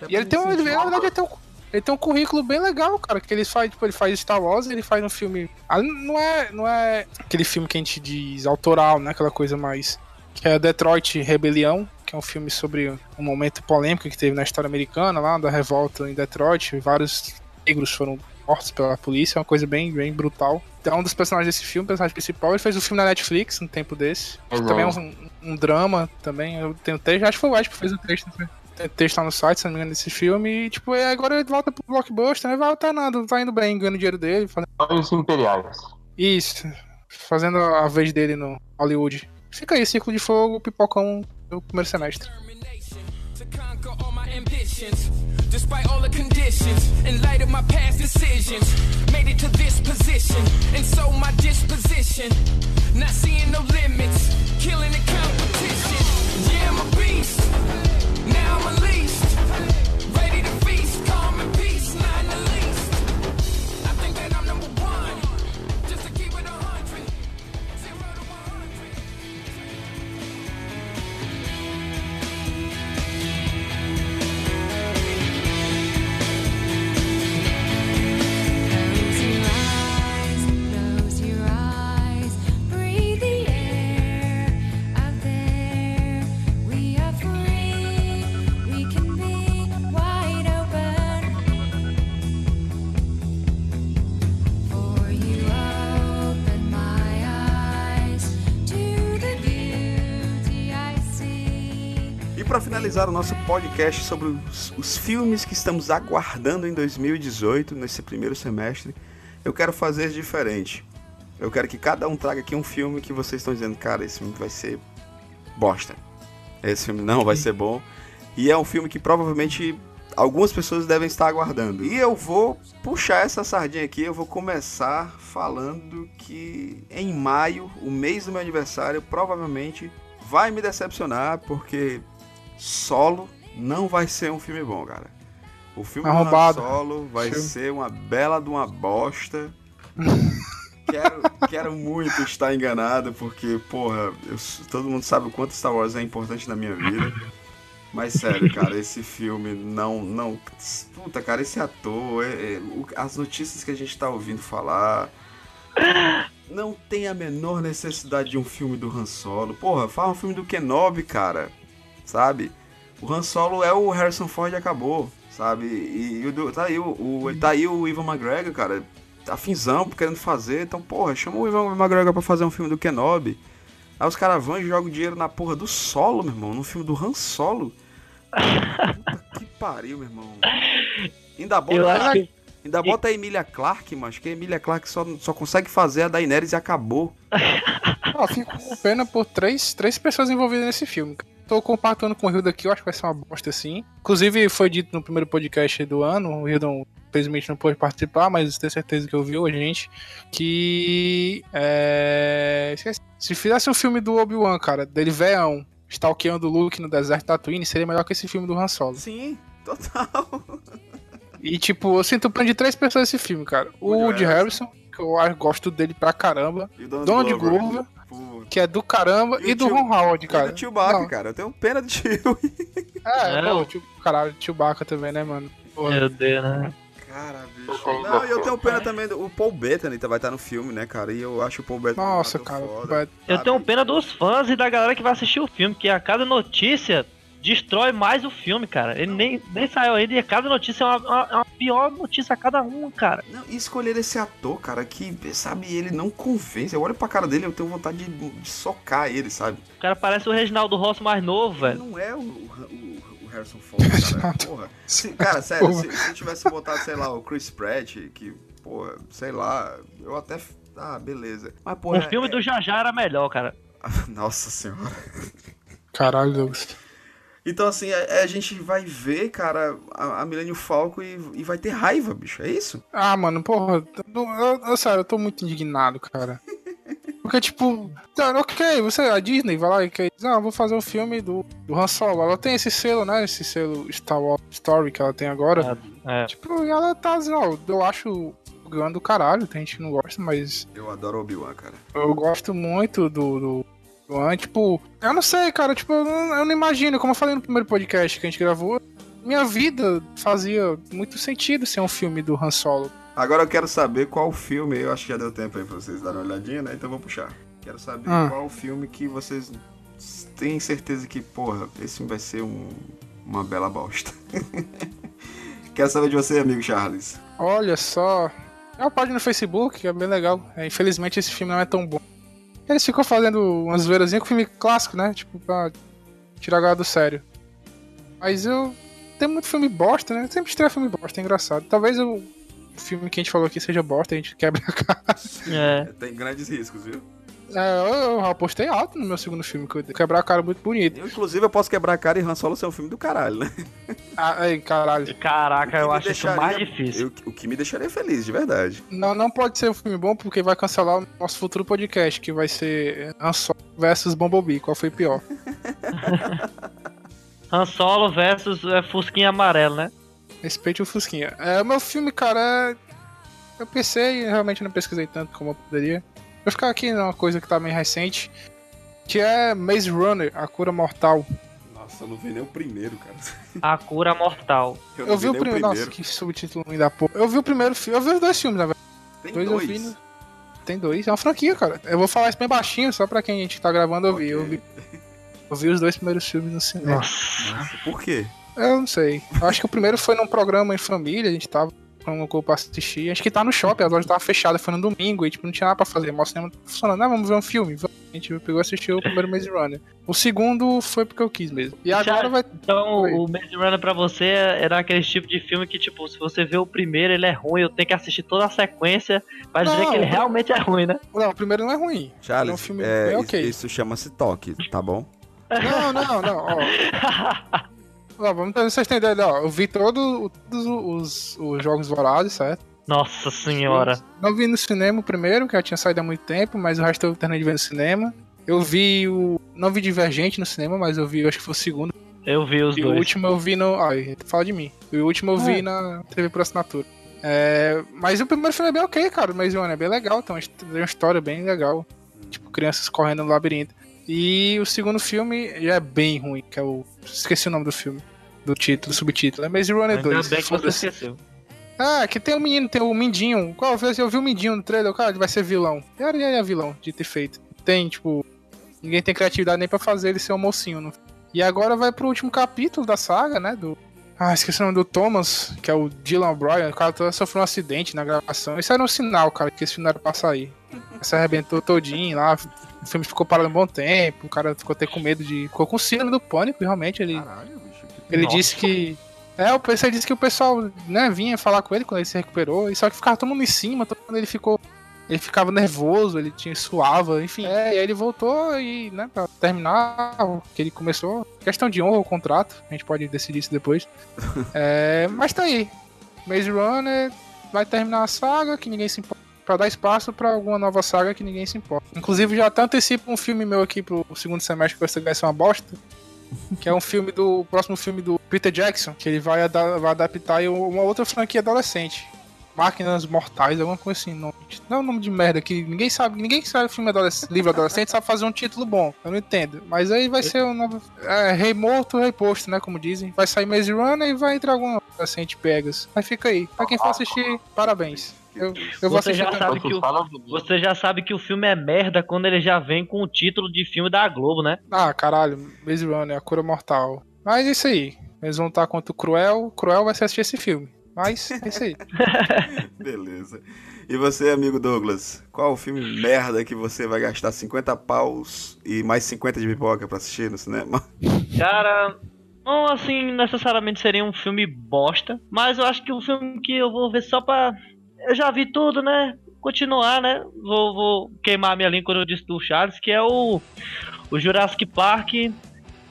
E ele tem, um, ele, na verdade, ele tem, um, ele tem um currículo bem legal, cara. Que ele faz, tipo, ele faz Star Wars, ele faz um filme. Ah, Não é, não é aquele filme que a gente diz autoral, né? Aquela coisa mais. Que é Detroit Rebelião, que é um filme sobre um momento polêmico que teve na história americana, lá da revolta em Detroit. Vários negros foram mortos pela polícia, é uma coisa bem, bem brutal. Então, um dos personagens desse filme, o personagem principal, ele fez um filme na Netflix, um tempo desse. Também é um, um drama, também. Eu tenho texto, acho que foi o Ed que fez o texto. né? Tem texto lá no site, se não me engano, desse filme. E, tipo, é, agora ele volta pro blockbuster, né? Vai alternando, tá indo bem, ganhando dinheiro dele. Fazendo... Imperiais. Isso, fazendo a vez dele no Hollywood. Fica aí, Círculo de Fogo, Pipocão do primeiro semestre. Conquer all my ambitions. Despite all the conditions, in light of my past decisions, made it to this position, and so my disposition. Not seeing no limits, killing the competition. Yeah, I'm a beast. Now I'm unleashed, ready finalizar o nosso podcast sobre os, os filmes que estamos aguardando em 2018, nesse primeiro semestre, eu quero fazer diferente. Eu quero que cada um traga aqui um filme que vocês estão dizendo, cara, esse filme vai ser bosta. Esse filme não vai ser bom. E é um filme que provavelmente algumas pessoas devem estar aguardando. E eu vou puxar essa sardinha aqui, eu vou começar falando que em maio, o mês do meu aniversário, provavelmente vai me decepcionar, porque Solo não vai ser um filme bom, cara. O filme do Han. Solo vai ser uma bela de uma bosta. quero, quero muito estar enganado, porque, porra, eu todo mundo sabe o quanto Star Wars é importante na minha vida. Mas sério, cara, esse filme não. não puta, cara, esse ator, é- é, o- as notícias que a gente tá ouvindo falar. Não tem a menor necessidade de um filme do Han Solo. Porra, fala um filme do Kenobi, cara. Sabe? O Han Solo é o Harrison Ford e acabou, sabe? E, e o do- tá aí o, o- tá aí o Ivan McGregor, cara. Tá finzão querendo fazer. Então, porra, chama o Ivan McGregor pra fazer um filme do Kenobi. Aí os caras vão e jogam dinheiro na porra do Solo, meu irmão. No filme do Han Solo. Puta que pariu, meu irmão. Ainda bota, Eu acho que- ainda bota a Emilia Clarke, mas que a Emilia Clarke só, só consegue fazer a Daenerys e acabou. Ah, fico com pena por três, três pessoas envolvidas nesse filme. cara. Tô compactando com o Rio daqui, eu acho que vai ser uma bosta assim. Inclusive, foi dito no primeiro podcast do ano, o Hildon infelizmente não pôde participar, mas tenho certeza que ouviu a gente, que é... se fizesse um filme do Obi-Wan, cara, dele veão, stalkeando o Luke no deserto da Tatooine, seria melhor que esse filme do Han Solo. Sim, total. E tipo, eu sinto pano de três pessoas nesse filme, cara. O Woody. Harrison, que eu gosto dele pra caramba. E o Donald, Donald Glover. Que é do caramba, E e, do tio- Ron Howard, E cara. do Chewbacca, Não. cara. Eu tenho pena do tio. É, É, pô, tio, caralho, Chewbacca também, né, mano? Porra. Meu Deus, né? Cara, bicho. Eu tenho- Não, e eu tenho pena também do o Paul Bettany vai estar no filme, né, cara? E eu acho o Paul Bettany Nossa, cara. foda. Eu tenho pena dos fãs e da galera que vai assistir o filme, que a cada notícia destrói mais o filme, cara. Ele nem, nem saiu ainda e cada notícia é uma, uma- uma pior notícia a cada uma, cara. Não, e escolher esse ator, cara, que, sabe, ele não convence. Eu olho pra cara dele eu tenho vontade de, de socar ele, sabe? O cara parece o Reginaldo Rossi mais novo, velho. Não é o, o- o Harrison Ford, cara. Porra. Se- cara, sério, se, se tivesse botado, sei lá, o Chris Pratt, que, porra, sei lá, eu até. Ah, beleza. Mas, porra. O filme é- do Jajá era melhor, cara. Nossa senhora. Caralho, Douglas. Então, assim, a, a gente vai ver, cara, a, a Millennium Falcon e, e vai ter raiva, bicho. É isso? Ah, mano, porra, eu, eu, eu- sério, eu tô muito indignado, cara. Porque, tipo, tá, ok, você, a Disney vai lá e quer dizer, ah, vou fazer um filme do, do Han Solo. Ela tem esse selo, né? Esse selo Star Wars Story que ela tem agora. É. Tipo, e ela tá dizendo, ó, eu acho o do caralho, tem gente que não gosta, mas Eu adoro Obi-Wan, cara. eu gosto muito do, do, Han. Tipo, eu não sei, cara, tipo, eu não, eu não imagino, como eu falei no primeiro podcast que a gente gravou, minha vida fazia muito sentido ser um filme do Han Solo. Agora eu quero saber qual filme, eu acho que já deu tempo aí pra vocês darem uma olhadinha, né? Então eu vou puxar. Quero saber Ah. qual filme que vocês têm certeza que, porra, esse vai ser um- uma bela bosta. quero saber de você, amigo Charles. Olha só. É uma página no Facebook, que é bem legal. É, infelizmente esse filme não é tão bom. Eles ficam fazendo umas zoeirazinhas com filme clássico, né? Tipo, pra tirar a galera do sério. Mas eu. Tem muito filme bosta, né? Sempre estreia filme bosta, é engraçado. Talvez o filme que a gente falou aqui seja bosta, a gente quebra a cara. É. Tem grandes riscos, viu? É, eu, eu apostei alto no meu segundo filme, que eu quebrar a cara muito bonito. Eu, inclusive, eu posso quebrar a cara e Han Solo ser um filme do caralho, né? Ah, ai, caralho. Caraca, eu acho isso mais deixaria- difícil. eu- o que me deixaria feliz, de verdade. Não, não pode ser um filme bom porque vai cancelar o nosso futuro podcast, que vai ser Han Solo versus Bumblebee. Qual foi pior? Han Solo versus é, Fusquinha Amarelo, né? Respeite o Fusquinha. É, o meu filme, cara, é... eu pensei, realmente não pesquisei tanto como eu poderia. Vou ficar aqui numa coisa que tá bem recente, que é Maze Runner, A Cura Mortal. Nossa, eu não vi nem o primeiro, cara. A Cura Mortal. Eu, Eu, não vi o nem primeiro. Nossa, que subtítulo ruim da porra. Eu vi o primeiro filme, eu vi os dois filmes, na verdade. Tem dois, dois. eu vi. no- Tem dois, é uma franquia, cara. Eu vou falar isso bem baixinho, só pra quem a gente tá gravando ouvir. Eu vi, eu vi os dois primeiros filmes no cinema. Nossa, por quê? Eu não sei. Eu acho que o primeiro foi num programa em família, a gente tava o pra assistir. Acho que tá no shopping, a loja tava fechada, foi no domingo e tipo, não tinha nada pra fazer. Mas o cinema tá funcionando. Ah, vamos ver um filme. A gente pegou e assistiu o primeiro Maze Runner. O segundo foi porque eu quis mesmo. E agora Charles, vai. Então, o Maze Runner pra você era aquele tipo de filme que, tipo, se você vê o primeiro, ele é ruim, eu tenho que assistir toda a sequência pra dizer Não, que ele o- realmente é ruim, né? Não, o primeiro não é ruim. Charles, É um filme é, bem isso- ok. isso chama-se toque, tá bom? Não, não, não, ó. Ó, vamos ter vocês têm ideia, ó. Eu vi todo- todos os, os jogos vorazes, certo? Nossa senhora. Não vi no cinema o primeiro, que já tinha saído há muito tempo, mas o resto eu terminei de ver no cinema. Eu vi o. Não vi Divergente no cinema, mas eu vi, acho que foi o segundo. Eu vi os E o dois. último eu vi no. Ai, fala de mim. E o último eu vi É. na TV por assinatura. É, mas o primeiro filme é bem ok, cara. Mas o é bem legal, tem tem uma história bem legal. Tipo, crianças correndo no labirinto. E o segundo filme já é bem ruim, que é o. Esqueci o nome do filme. Do título, do subtítulo. É Maze Runner Ainda 2. bem que você esqueceu. Ah, que tem o menino, tem o Mindinho. Qual vez eu vi o Mindinho no trailer, cara, ele vai ser vilão. E ele é vilão, de ter feito. Tem, tipo, ninguém tem criatividade nem pra fazer ele ser um mocinho. No... E agora vai pro último capítulo da saga, né, do... Ah, esqueci o nome do Thomas, que é o Dylan O'Brien. O cara todo sofreu um acidente na gravação. Isso era um sinal, cara, que esse filme não era pra sair. Se arrebentou todinho lá, o filme ficou parado um bom tempo, o cara ficou até com medo de... Ficou com síndrome do pânico, realmente, ele... Ele Nossa. disse que. É, o pessoal disse que o pessoal, né, vinha falar com ele quando ele se recuperou, e só que ficava todo mundo em cima, todo mundo ele ficou. Ele ficava nervoso, ele tinha suava, enfim. É, e aí ele voltou e, né, pra terminar o que ele começou. Questão de honra o contrato, a gente pode decidir isso depois. é, mas tá aí. Maze Runner vai terminar a saga que ninguém se importa. Pra dar espaço pra alguma nova saga que ninguém se importa. Inclusive, já até antecipo um filme meu aqui pro segundo semestre que vai ser uma bosta. Que é um filme do. o próximo filme do Peter Jackson, que ele vai, ada- vai adaptar em uma outra franquia adolescente. Máquinas Mortais, alguma coisa assim. Não, não é um nome de merda que ninguém sabe. Ninguém que sabe filme adolescente, livro adolescente sabe fazer um título bom. Eu não entendo. Mas aí vai ser o novo. É, rei morto, rei posto, né? Como dizem. Vai sair Maze Runner e vai entrar alguma adolescente pegas. Aí fica aí. Pra quem for assistir, parabéns. Eu, Você já, sabe que o, você já sabe que o filme é merda quando ele já vem com o título de filme da Globo, né? Ah, caralho, Maze Runner, a cura mortal. Mas é isso aí. Eles vão estar contra o Cruel. Cruel vai ser assistir esse filme. Mas é isso aí. Beleza. E você, amigo Douglas, qual o filme merda que você vai gastar 50 paus e mais 50 de pipoca pra assistir no cinema? Cara, não assim necessariamente seria um filme bosta, mas eu acho que um filme que eu vou ver só pra. Eu já vi tudo, né? Continuar, né? Vou, vou queimar minha língua quando eu disse do Charles, que é o, o Jurassic Park.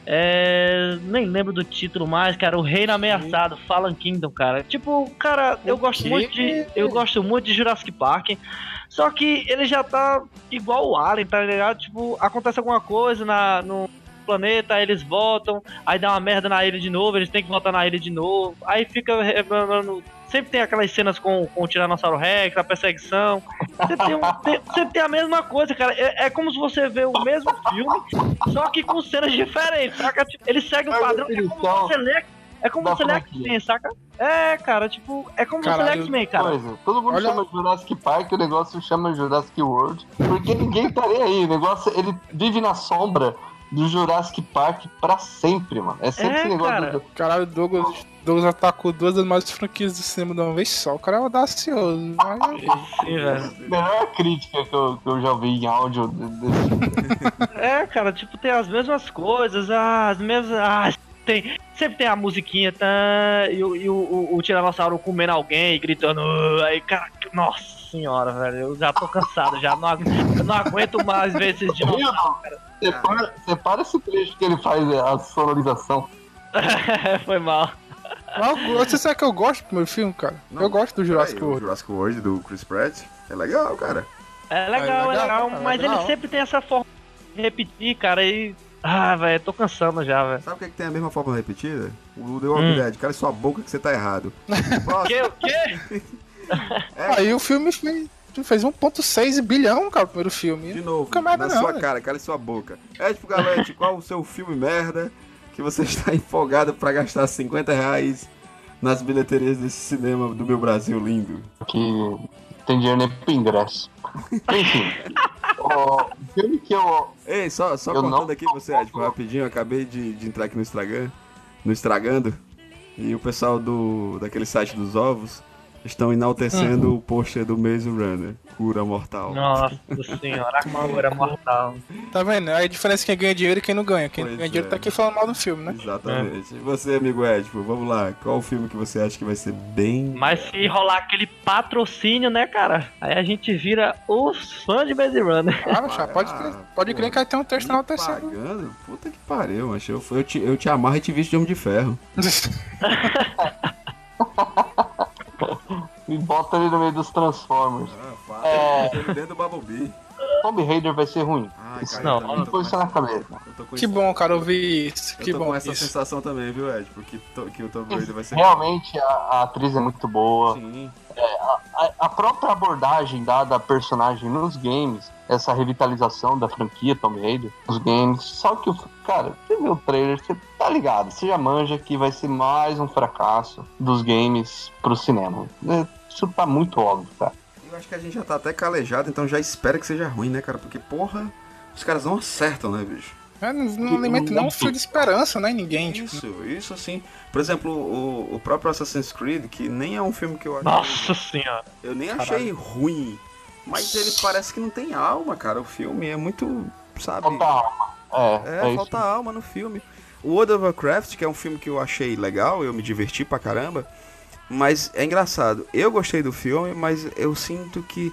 É, nem lembro do título mais, cara. O Reino Ameaçado, Fallen Kingdom, cara. Tipo, cara, eu gosto muito de. Eu gosto muito de Jurassic Park. Só que ele já tá igual o Alien, tá ligado? Tipo, acontece alguma coisa na, no planeta, eles voltam, aí dá uma merda na ilha de novo, eles têm que voltar na ilha de novo, aí fica. relembrando- Sempre tem aquelas cenas com, com o Tiranossauro Rex, a perseguição. Sempre tem, um- tem- sempre tem a mesma coisa, cara. É, é como se você vê o mesmo filme, só que com cenas diferentes, saca? Tipo, ele segue o padrão. É como você lê, é como você lê franquia. X-Men, saca? É, cara, tipo, é como você lê Caralho, X-Men, cara. Coisa. Todo mundo Olha- chama Jurassic Park, o negócio chama Jurassic World, porque ninguém tá nem aí. O negócio, ele vive na sombra do Jurassic Park pra sempre, mano. É sempre É, esse negócio cara. do. Caralho, o Douglas, Douglas atacou duas das maiores franquias do cinema de uma vez só. O cara é audacioso. Mas... Sim, velho. Melhor crítica que eu, que eu já vi em áudio desse É, cara, tipo, tem as mesmas coisas, ah, as mesmas. Ah, tem, sempre tem a musiquinha, tá, e, o, e o, o, o Tiranossauro comendo alguém e gritando. Aí, cara, nossa senhora, velho, eu já tô cansado, já não, não aguento mais ver esses dinossauros. Separa, separa esse trecho que ele faz a sonorização. Foi mal. Mas eu- você sabe que eu gosto do primeiro filme, cara? eu gosto do Jurassic o World. Jurassic World do Chris Pratt. É legal, cara. É legal, É é legal, legal, cara, mas legal. ele sempre tem essa forma de repetir, cara, e. Ah, velho, tô cansando já, velho. Sabe o que, é que tem a mesma fórmula repetida? O The Walking Hum. Dead. Cala sua boca que você tá errado. O Próximo. quê? O quê? Aí o filme fez, fez 1,6 bilhão, cara, o primeiro filme. De novo, Fica na não, sua velho. cara, cala sua boca. Edipo Galante, qual o seu filme merda que você está empolgado pra gastar 50 reais nas bilheterias desse cinema do meu Brasil lindo? Que tem dinheiro nem pro ingresso. Enfim. o filme que eu. Ei, só, só Eu contando não- aqui você, Edipo, rapidinho, eu acabei de, de entrar aqui no Instagram, no Estragando, e o pessoal do daquele site dos ovos estão enaltecendo o pôster do Maze Runner, Cura Mortal. Nossa senhora, a cura mortal. Tá vendo? Aí a diferença é quem ganha dinheiro e quem não ganha. Quem Pois ganha dinheiro é. tá aqui falando mal do filme, né? Exatamente. E você, amigo Edipo, vamos lá. Qual o filme que você acha que vai ser bem. Mas se rolar aquele patrocínio, né, cara? Aí a gente vira os fãs de Maze Runner. Ah, já pode, crer, pode crer que vai ter um texto enaltecendo. pagando? Puta que pariu, mas eu, eu, te, eu te amarro e te visto de homem de ferro. Me bota ali no meio dos Transformers. Ah, É. Dentro do Bumblebee. Tomb Raider vai ser ruim. Ai, cara, Não, Não foi isso na cabeça. com Que isso- bom, cara, ouvir isso. Eu Que tô bom com essa isso. sensação também, viu, Ed? Porque to- que o Tomb Raider vai ser. Realmente a, a atriz é muito boa. Sim. A, a própria abordagem dada à personagem nos games, essa revitalização da franquia Tomb Raider nos games. Só que, o cara, você viu o trailer, você tá ligado, você já manja que vai ser mais um fracasso dos games pro cinema. É, Isso tá muito óbvio, cara. Eu acho que a gente já tá até calejado, então já espera que seja ruim, né, cara? Porque, porra, os caras não acertam, né, bicho? É, não, não alimenta nem um fio de esperança, né, em ninguém. Tipo, Isso, isso assim. Por exemplo, o, o próprio Assassin's Creed, que nem é um filme que eu achei. Nossa senhora. Eu nem achei ruim. Mas ele parece que não tem alma, cara. O filme é muito. Sabe? Falta alma. É, É, é, isso. falta alma no filme. O World of Warcraft, que é um filme que eu achei legal, eu me diverti pra caramba. Mas é engraçado. Eu gostei do filme, mas eu sinto que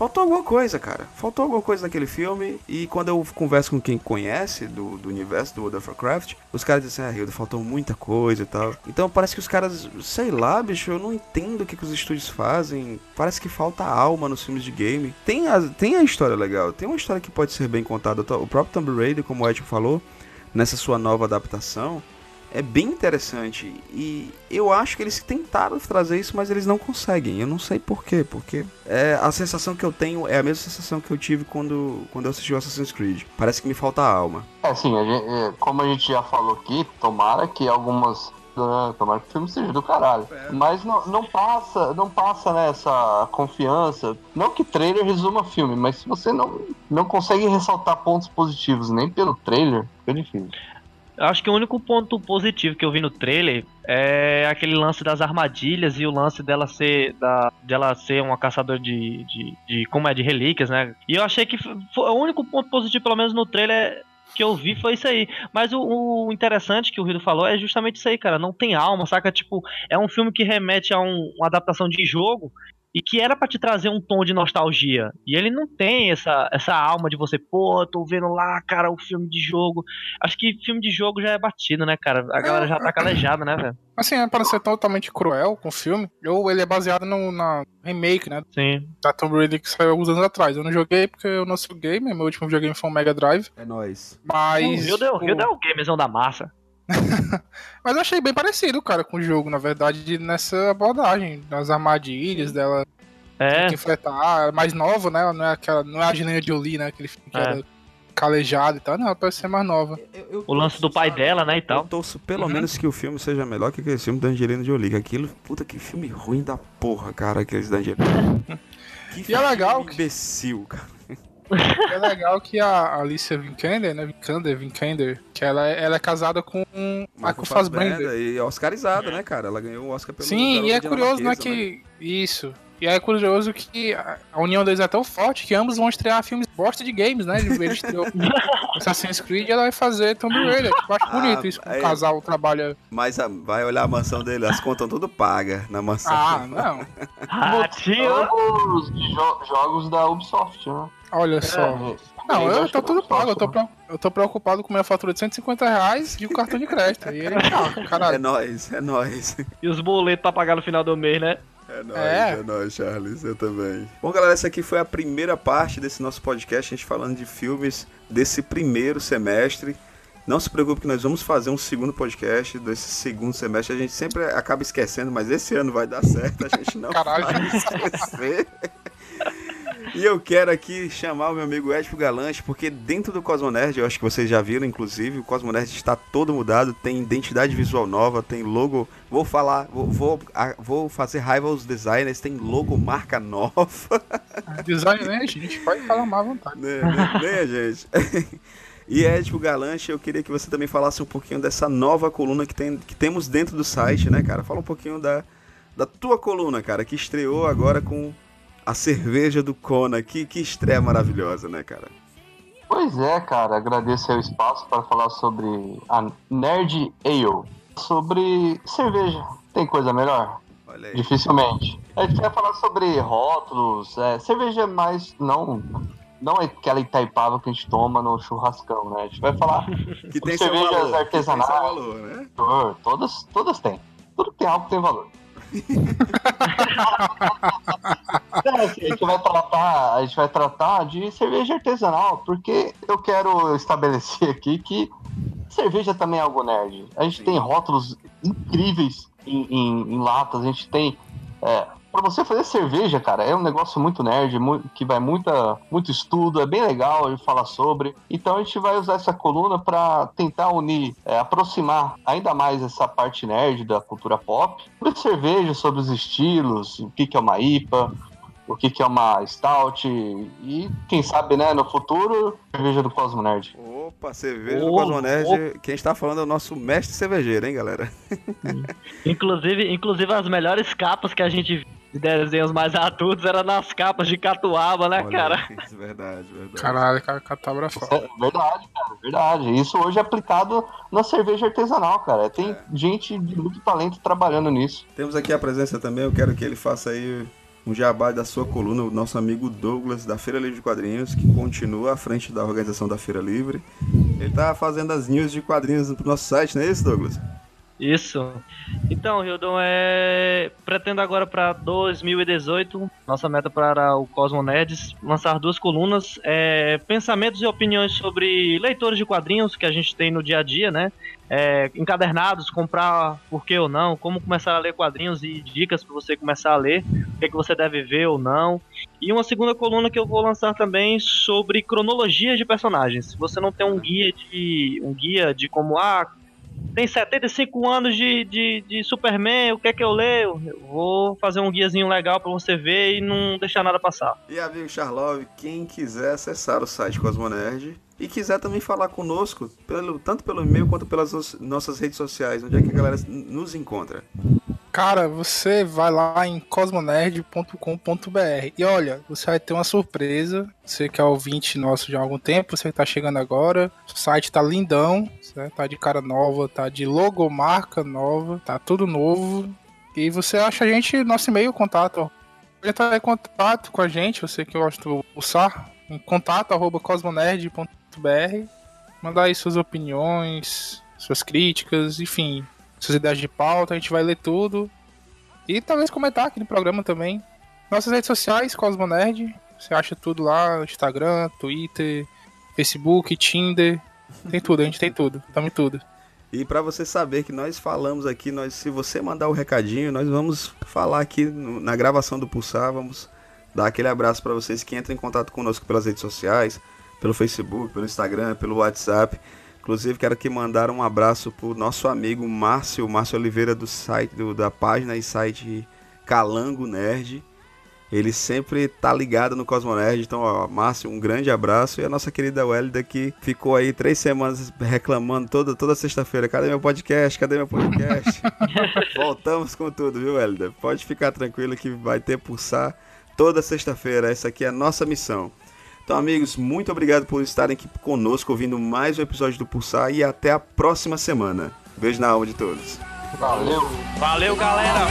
faltou alguma coisa, cara. Faltou alguma coisa naquele filme. E quando eu converso com quem conhece do, do universo do World of Warcraft, os caras dizem, ah, Hilda, faltou muita coisa e tal. Então parece que os caras, sei lá, bicho, eu não entendo o que, que os estúdios fazem. Parece que falta alma nos filmes de game. Tem a, tem a história legal, tem uma história que pode ser bem contada. O próprio Tomb Raider, como o Ed falou, nessa sua nova adaptação, é bem interessante. E eu acho que eles tentaram trazer isso, mas eles não conseguem. Eu não sei porquê, porque é, a sensação que eu tenho é a mesma sensação que eu tive quando, quando eu assisti o Assassin's Creed. Parece que me falta alma. É, assim, a gente- é, como a gente já falou aqui, tomara que algumas. ah, Tomara que o filme seja do caralho. Mas não, não passa, não passa nessa confiança. Não que trailer resuma filme, mas se você não, não consegue ressaltar pontos positivos nem pelo trailer, fica difícil. Acho que o único ponto positivo que eu vi no trailer é aquele lance das armadilhas e o lance dela ser da, dela ser uma caçadora de, de, de como é de relíquias, né? E eu achei que foi o único ponto positivo, pelo menos no trailer que eu vi foi isso aí. Mas o, o interessante que o Rido falou é justamente isso aí, cara. Não tem alma, saca? Tipo, é um filme que remete a um- uma adaptação de jogo e que era pra te trazer um tom de nostalgia. E ele não tem essa, essa alma de você, pô, tô vendo lá, cara, o filme de jogo. Acho que filme de jogo já é batido, né, cara? A galera já tá calejada, né, velho? Assim, é para ser totalmente cruel com o filme, ou ele é baseado no, na remake, né? Sim. Da Tomb Raider que saiu alguns anos atrás. Eu não joguei porque eu não sou gamer, meu último videogame foi um Mega Drive. É nóis. Mas. o Rio deu, o o- Rio deu o gamezão da massa. Mas eu achei bem parecido, cara, com o jogo, na verdade, de- nessa abordagem, das armadilhas dela. É. Tem que enfrentar, ela é mais nova, né? Ela não é aquela. Não é a Angelina Jolie, né? Aquele filme que É. era calejado e tal. Não, ela parece ser mais nova. O lance do pai dela, né, e Eu tal. torço pelo Uhum. menos que o filme seja melhor que aquele filme da Angelina Jolie. que Aquilo, puta, que filme ruim da porra, cara, aqueles da Angelina. Que E é legal filme imbecil, cara. É legal que a Alicia Vikander, né? Vikander, Vikander, que ela, é- ela é casada com Michael o Fassbender. E oscarizada, né, cara? Ela ganhou o Oscar pelo Sim, e é curioso, né, que... Isso. E é curioso que a união deles é tão forte que ambos vão estrear filmes bosta de games, né? Ele estreou Assassin's Creed e ela vai fazer Tomb Raider. Tipo, acho bonito isso, que aí- o casal trabalha... Mas a- vai olhar a mansão dele, as contas tudo paga na mansão. Ah, não. Jogos, de jo- jogos da Ubisoft, né? Olha só. Não, eu tô tudo pago, eu tô, eu tô preocupado com minha fatura de 150 reais e o cartão de crédito. E ele É caralho. nóis, é nóis. E os boletos pra pagar no final do mês, né? É nóis, É. é, nóis, Charles, eu também. Bom, galera, essa aqui foi a primeira parte desse nosso podcast, a gente falando de filmes desse primeiro semestre. Não se preocupe que nós vamos fazer um segundo podcast desse segundo semestre. A gente sempre acaba esquecendo, mas esse ano vai dar certo, a gente não Caralho. vai esquecer. E eu quero aqui chamar o meu amigo Edipo Galante, porque dentro do Cosmonerd, eu acho que vocês já viram, inclusive, o Cosmonerd está todo mudado, tem identidade visual nova, tem logo. Vou falar, vou, vou, vou fazer raiva aos designers, tem logo marca nova. Design, né, gente? Pode falar à vontade. né, né, né, gente? E Edipo Galante, eu queria que você também falasse um pouquinho dessa nova coluna que, tem, que temos dentro do site, né, cara? Fala um pouquinho da, da tua coluna, cara, que estreou agora com a cerveja do Kona. Que, que estreia maravilhosa, né, cara? Pois é, cara, agradeço o espaço para falar sobre a Nerd Ale. Sobre cerveja. Tem coisa melhor? Olha aí. Dificilmente. A gente vai falar sobre rótulos, é, cerveja mais. Não. Não é aquela Itaipava que a gente toma no churrascão, né? A gente vai falar Que tem cervejas valor. Que tem artesanais. valor, né? Todas, todas têm. Tudo que tem álcool tem valor. É, assim, a gente vai tratar, a gente vai tratar de cerveja artesanal, porque eu quero estabelecer aqui que cerveja também é algo nerd. A gente tem rótulos incríveis em, em- em latas, a gente tem. É, para você fazer cerveja, cara, é um negócio muito nerd, que vai muita, muito estudo, é bem legal a gente falar sobre. Então a gente vai usar essa coluna para tentar unir, é, aproximar ainda mais essa parte nerd da cultura pop sobre cerveja, sobre os estilos, o que, que é uma IPA, o que, que é uma Stout e quem sabe, né, no futuro, cerveja do Cosmo Nerd. Opa, cerveja do Ô, Cosmonerd. Quem está falando é o nosso mestre cervejeiro, hein, galera? Inclusive, inclusive as melhores capas que a gente desenhos mais adultos era nas capas de catuaba, né, Olha cara? aí, Verdade, verdade. Caralho, cara, catabra foda. É verdade, cara, verdade. Isso hoje é aplicado na cerveja artesanal, cara. Tem gente de muito talento trabalhando nisso. Temos aqui a presença também, eu quero que ele faça aí um jabá da sua coluna, o nosso amigo Douglas, da Feira Livre de Quadrinhos, que continua à frente da organização da Feira Livre. Ele tá fazendo as news de quadrinhos pro nosso site, não é isso, Douglas? Isso. Então, Hildon, é... pre- pretendo agora para 2018, nossa meta para o Cosmo Nerds, lançar duas colunas, é, pensamentos e opiniões sobre leitores de quadrinhos que a gente tem no dia a dia, né? É, encadernados, comprar por que ou não, como começar a ler quadrinhos e dicas para você começar a ler, o que, é que você deve ver ou não. E uma segunda coluna que eu vou lançar também sobre cronologias de personagens. Se você não tem um guia de um guia de como ah, tem 75 anos de, de, de Superman, o que é que eu leio? Eu vou fazer um guiazinho legal pra você ver e não deixar nada passar. E amigo Charlove, quem quiser acessar o site Cosmonerd e quiser também falar conosco, pelo, tanto pelo e-mail quanto pelas nos- nossas redes sociais, onde é que a galera nos encontra? Cara, você vai lá em cosmonerd.com.br e olha, você vai ter uma surpresa. Você que é ouvinte nosso já há algum tempo, você que tá chegando agora. O site tá lindão, certo? tá de cara nova, tá de logomarca nova, tá tudo novo. E você acha a gente, nosso e-mail, contato. Pode entrar em contato com a gente, você que gosta do pulsar, em contato arroba cosmonerd.br. Mandar aí suas opiniões, suas críticas, enfim, ideias de pauta, a gente vai ler tudo. E talvez comentar aqui no programa também. Nossas redes sociais, Cosmonerd, você acha tudo lá, Instagram, Twitter, Facebook, Tinder, tem tudo, a gente tem tudo, tamo em tudo. E pra você saber que nós falamos aqui, nós, se você mandar o recadinho, nós vamos falar aqui na gravação do Pulsar, vamos dar aquele abraço pra vocês que entram em contato conosco pelas redes sociais, pelo Facebook, pelo Instagram, pelo WhatsApp. Inclusive quero aqui mandar um abraço pro nosso amigo Márcio, Márcio Oliveira do site do- da página e site Calango Nerd. Ele sempre tá ligado no Cosmonerd, então, ó, Márcio, um grande abraço. E a nossa querida Wélida que ficou aí três semanas reclamando toda, toda sexta-feira: cadê meu podcast? Cadê meu podcast? Voltamos com tudo, viu, Wélida? Pode ficar tranquilo que vai ter pulsar toda sexta-feira. Essa aqui é a nossa missão. Então, amigos, muito obrigado por estarem aqui conosco ouvindo mais um episódio do Pulsar e até a próxima semana. Beijo na alma de todos. Valeu. Valeu, galera.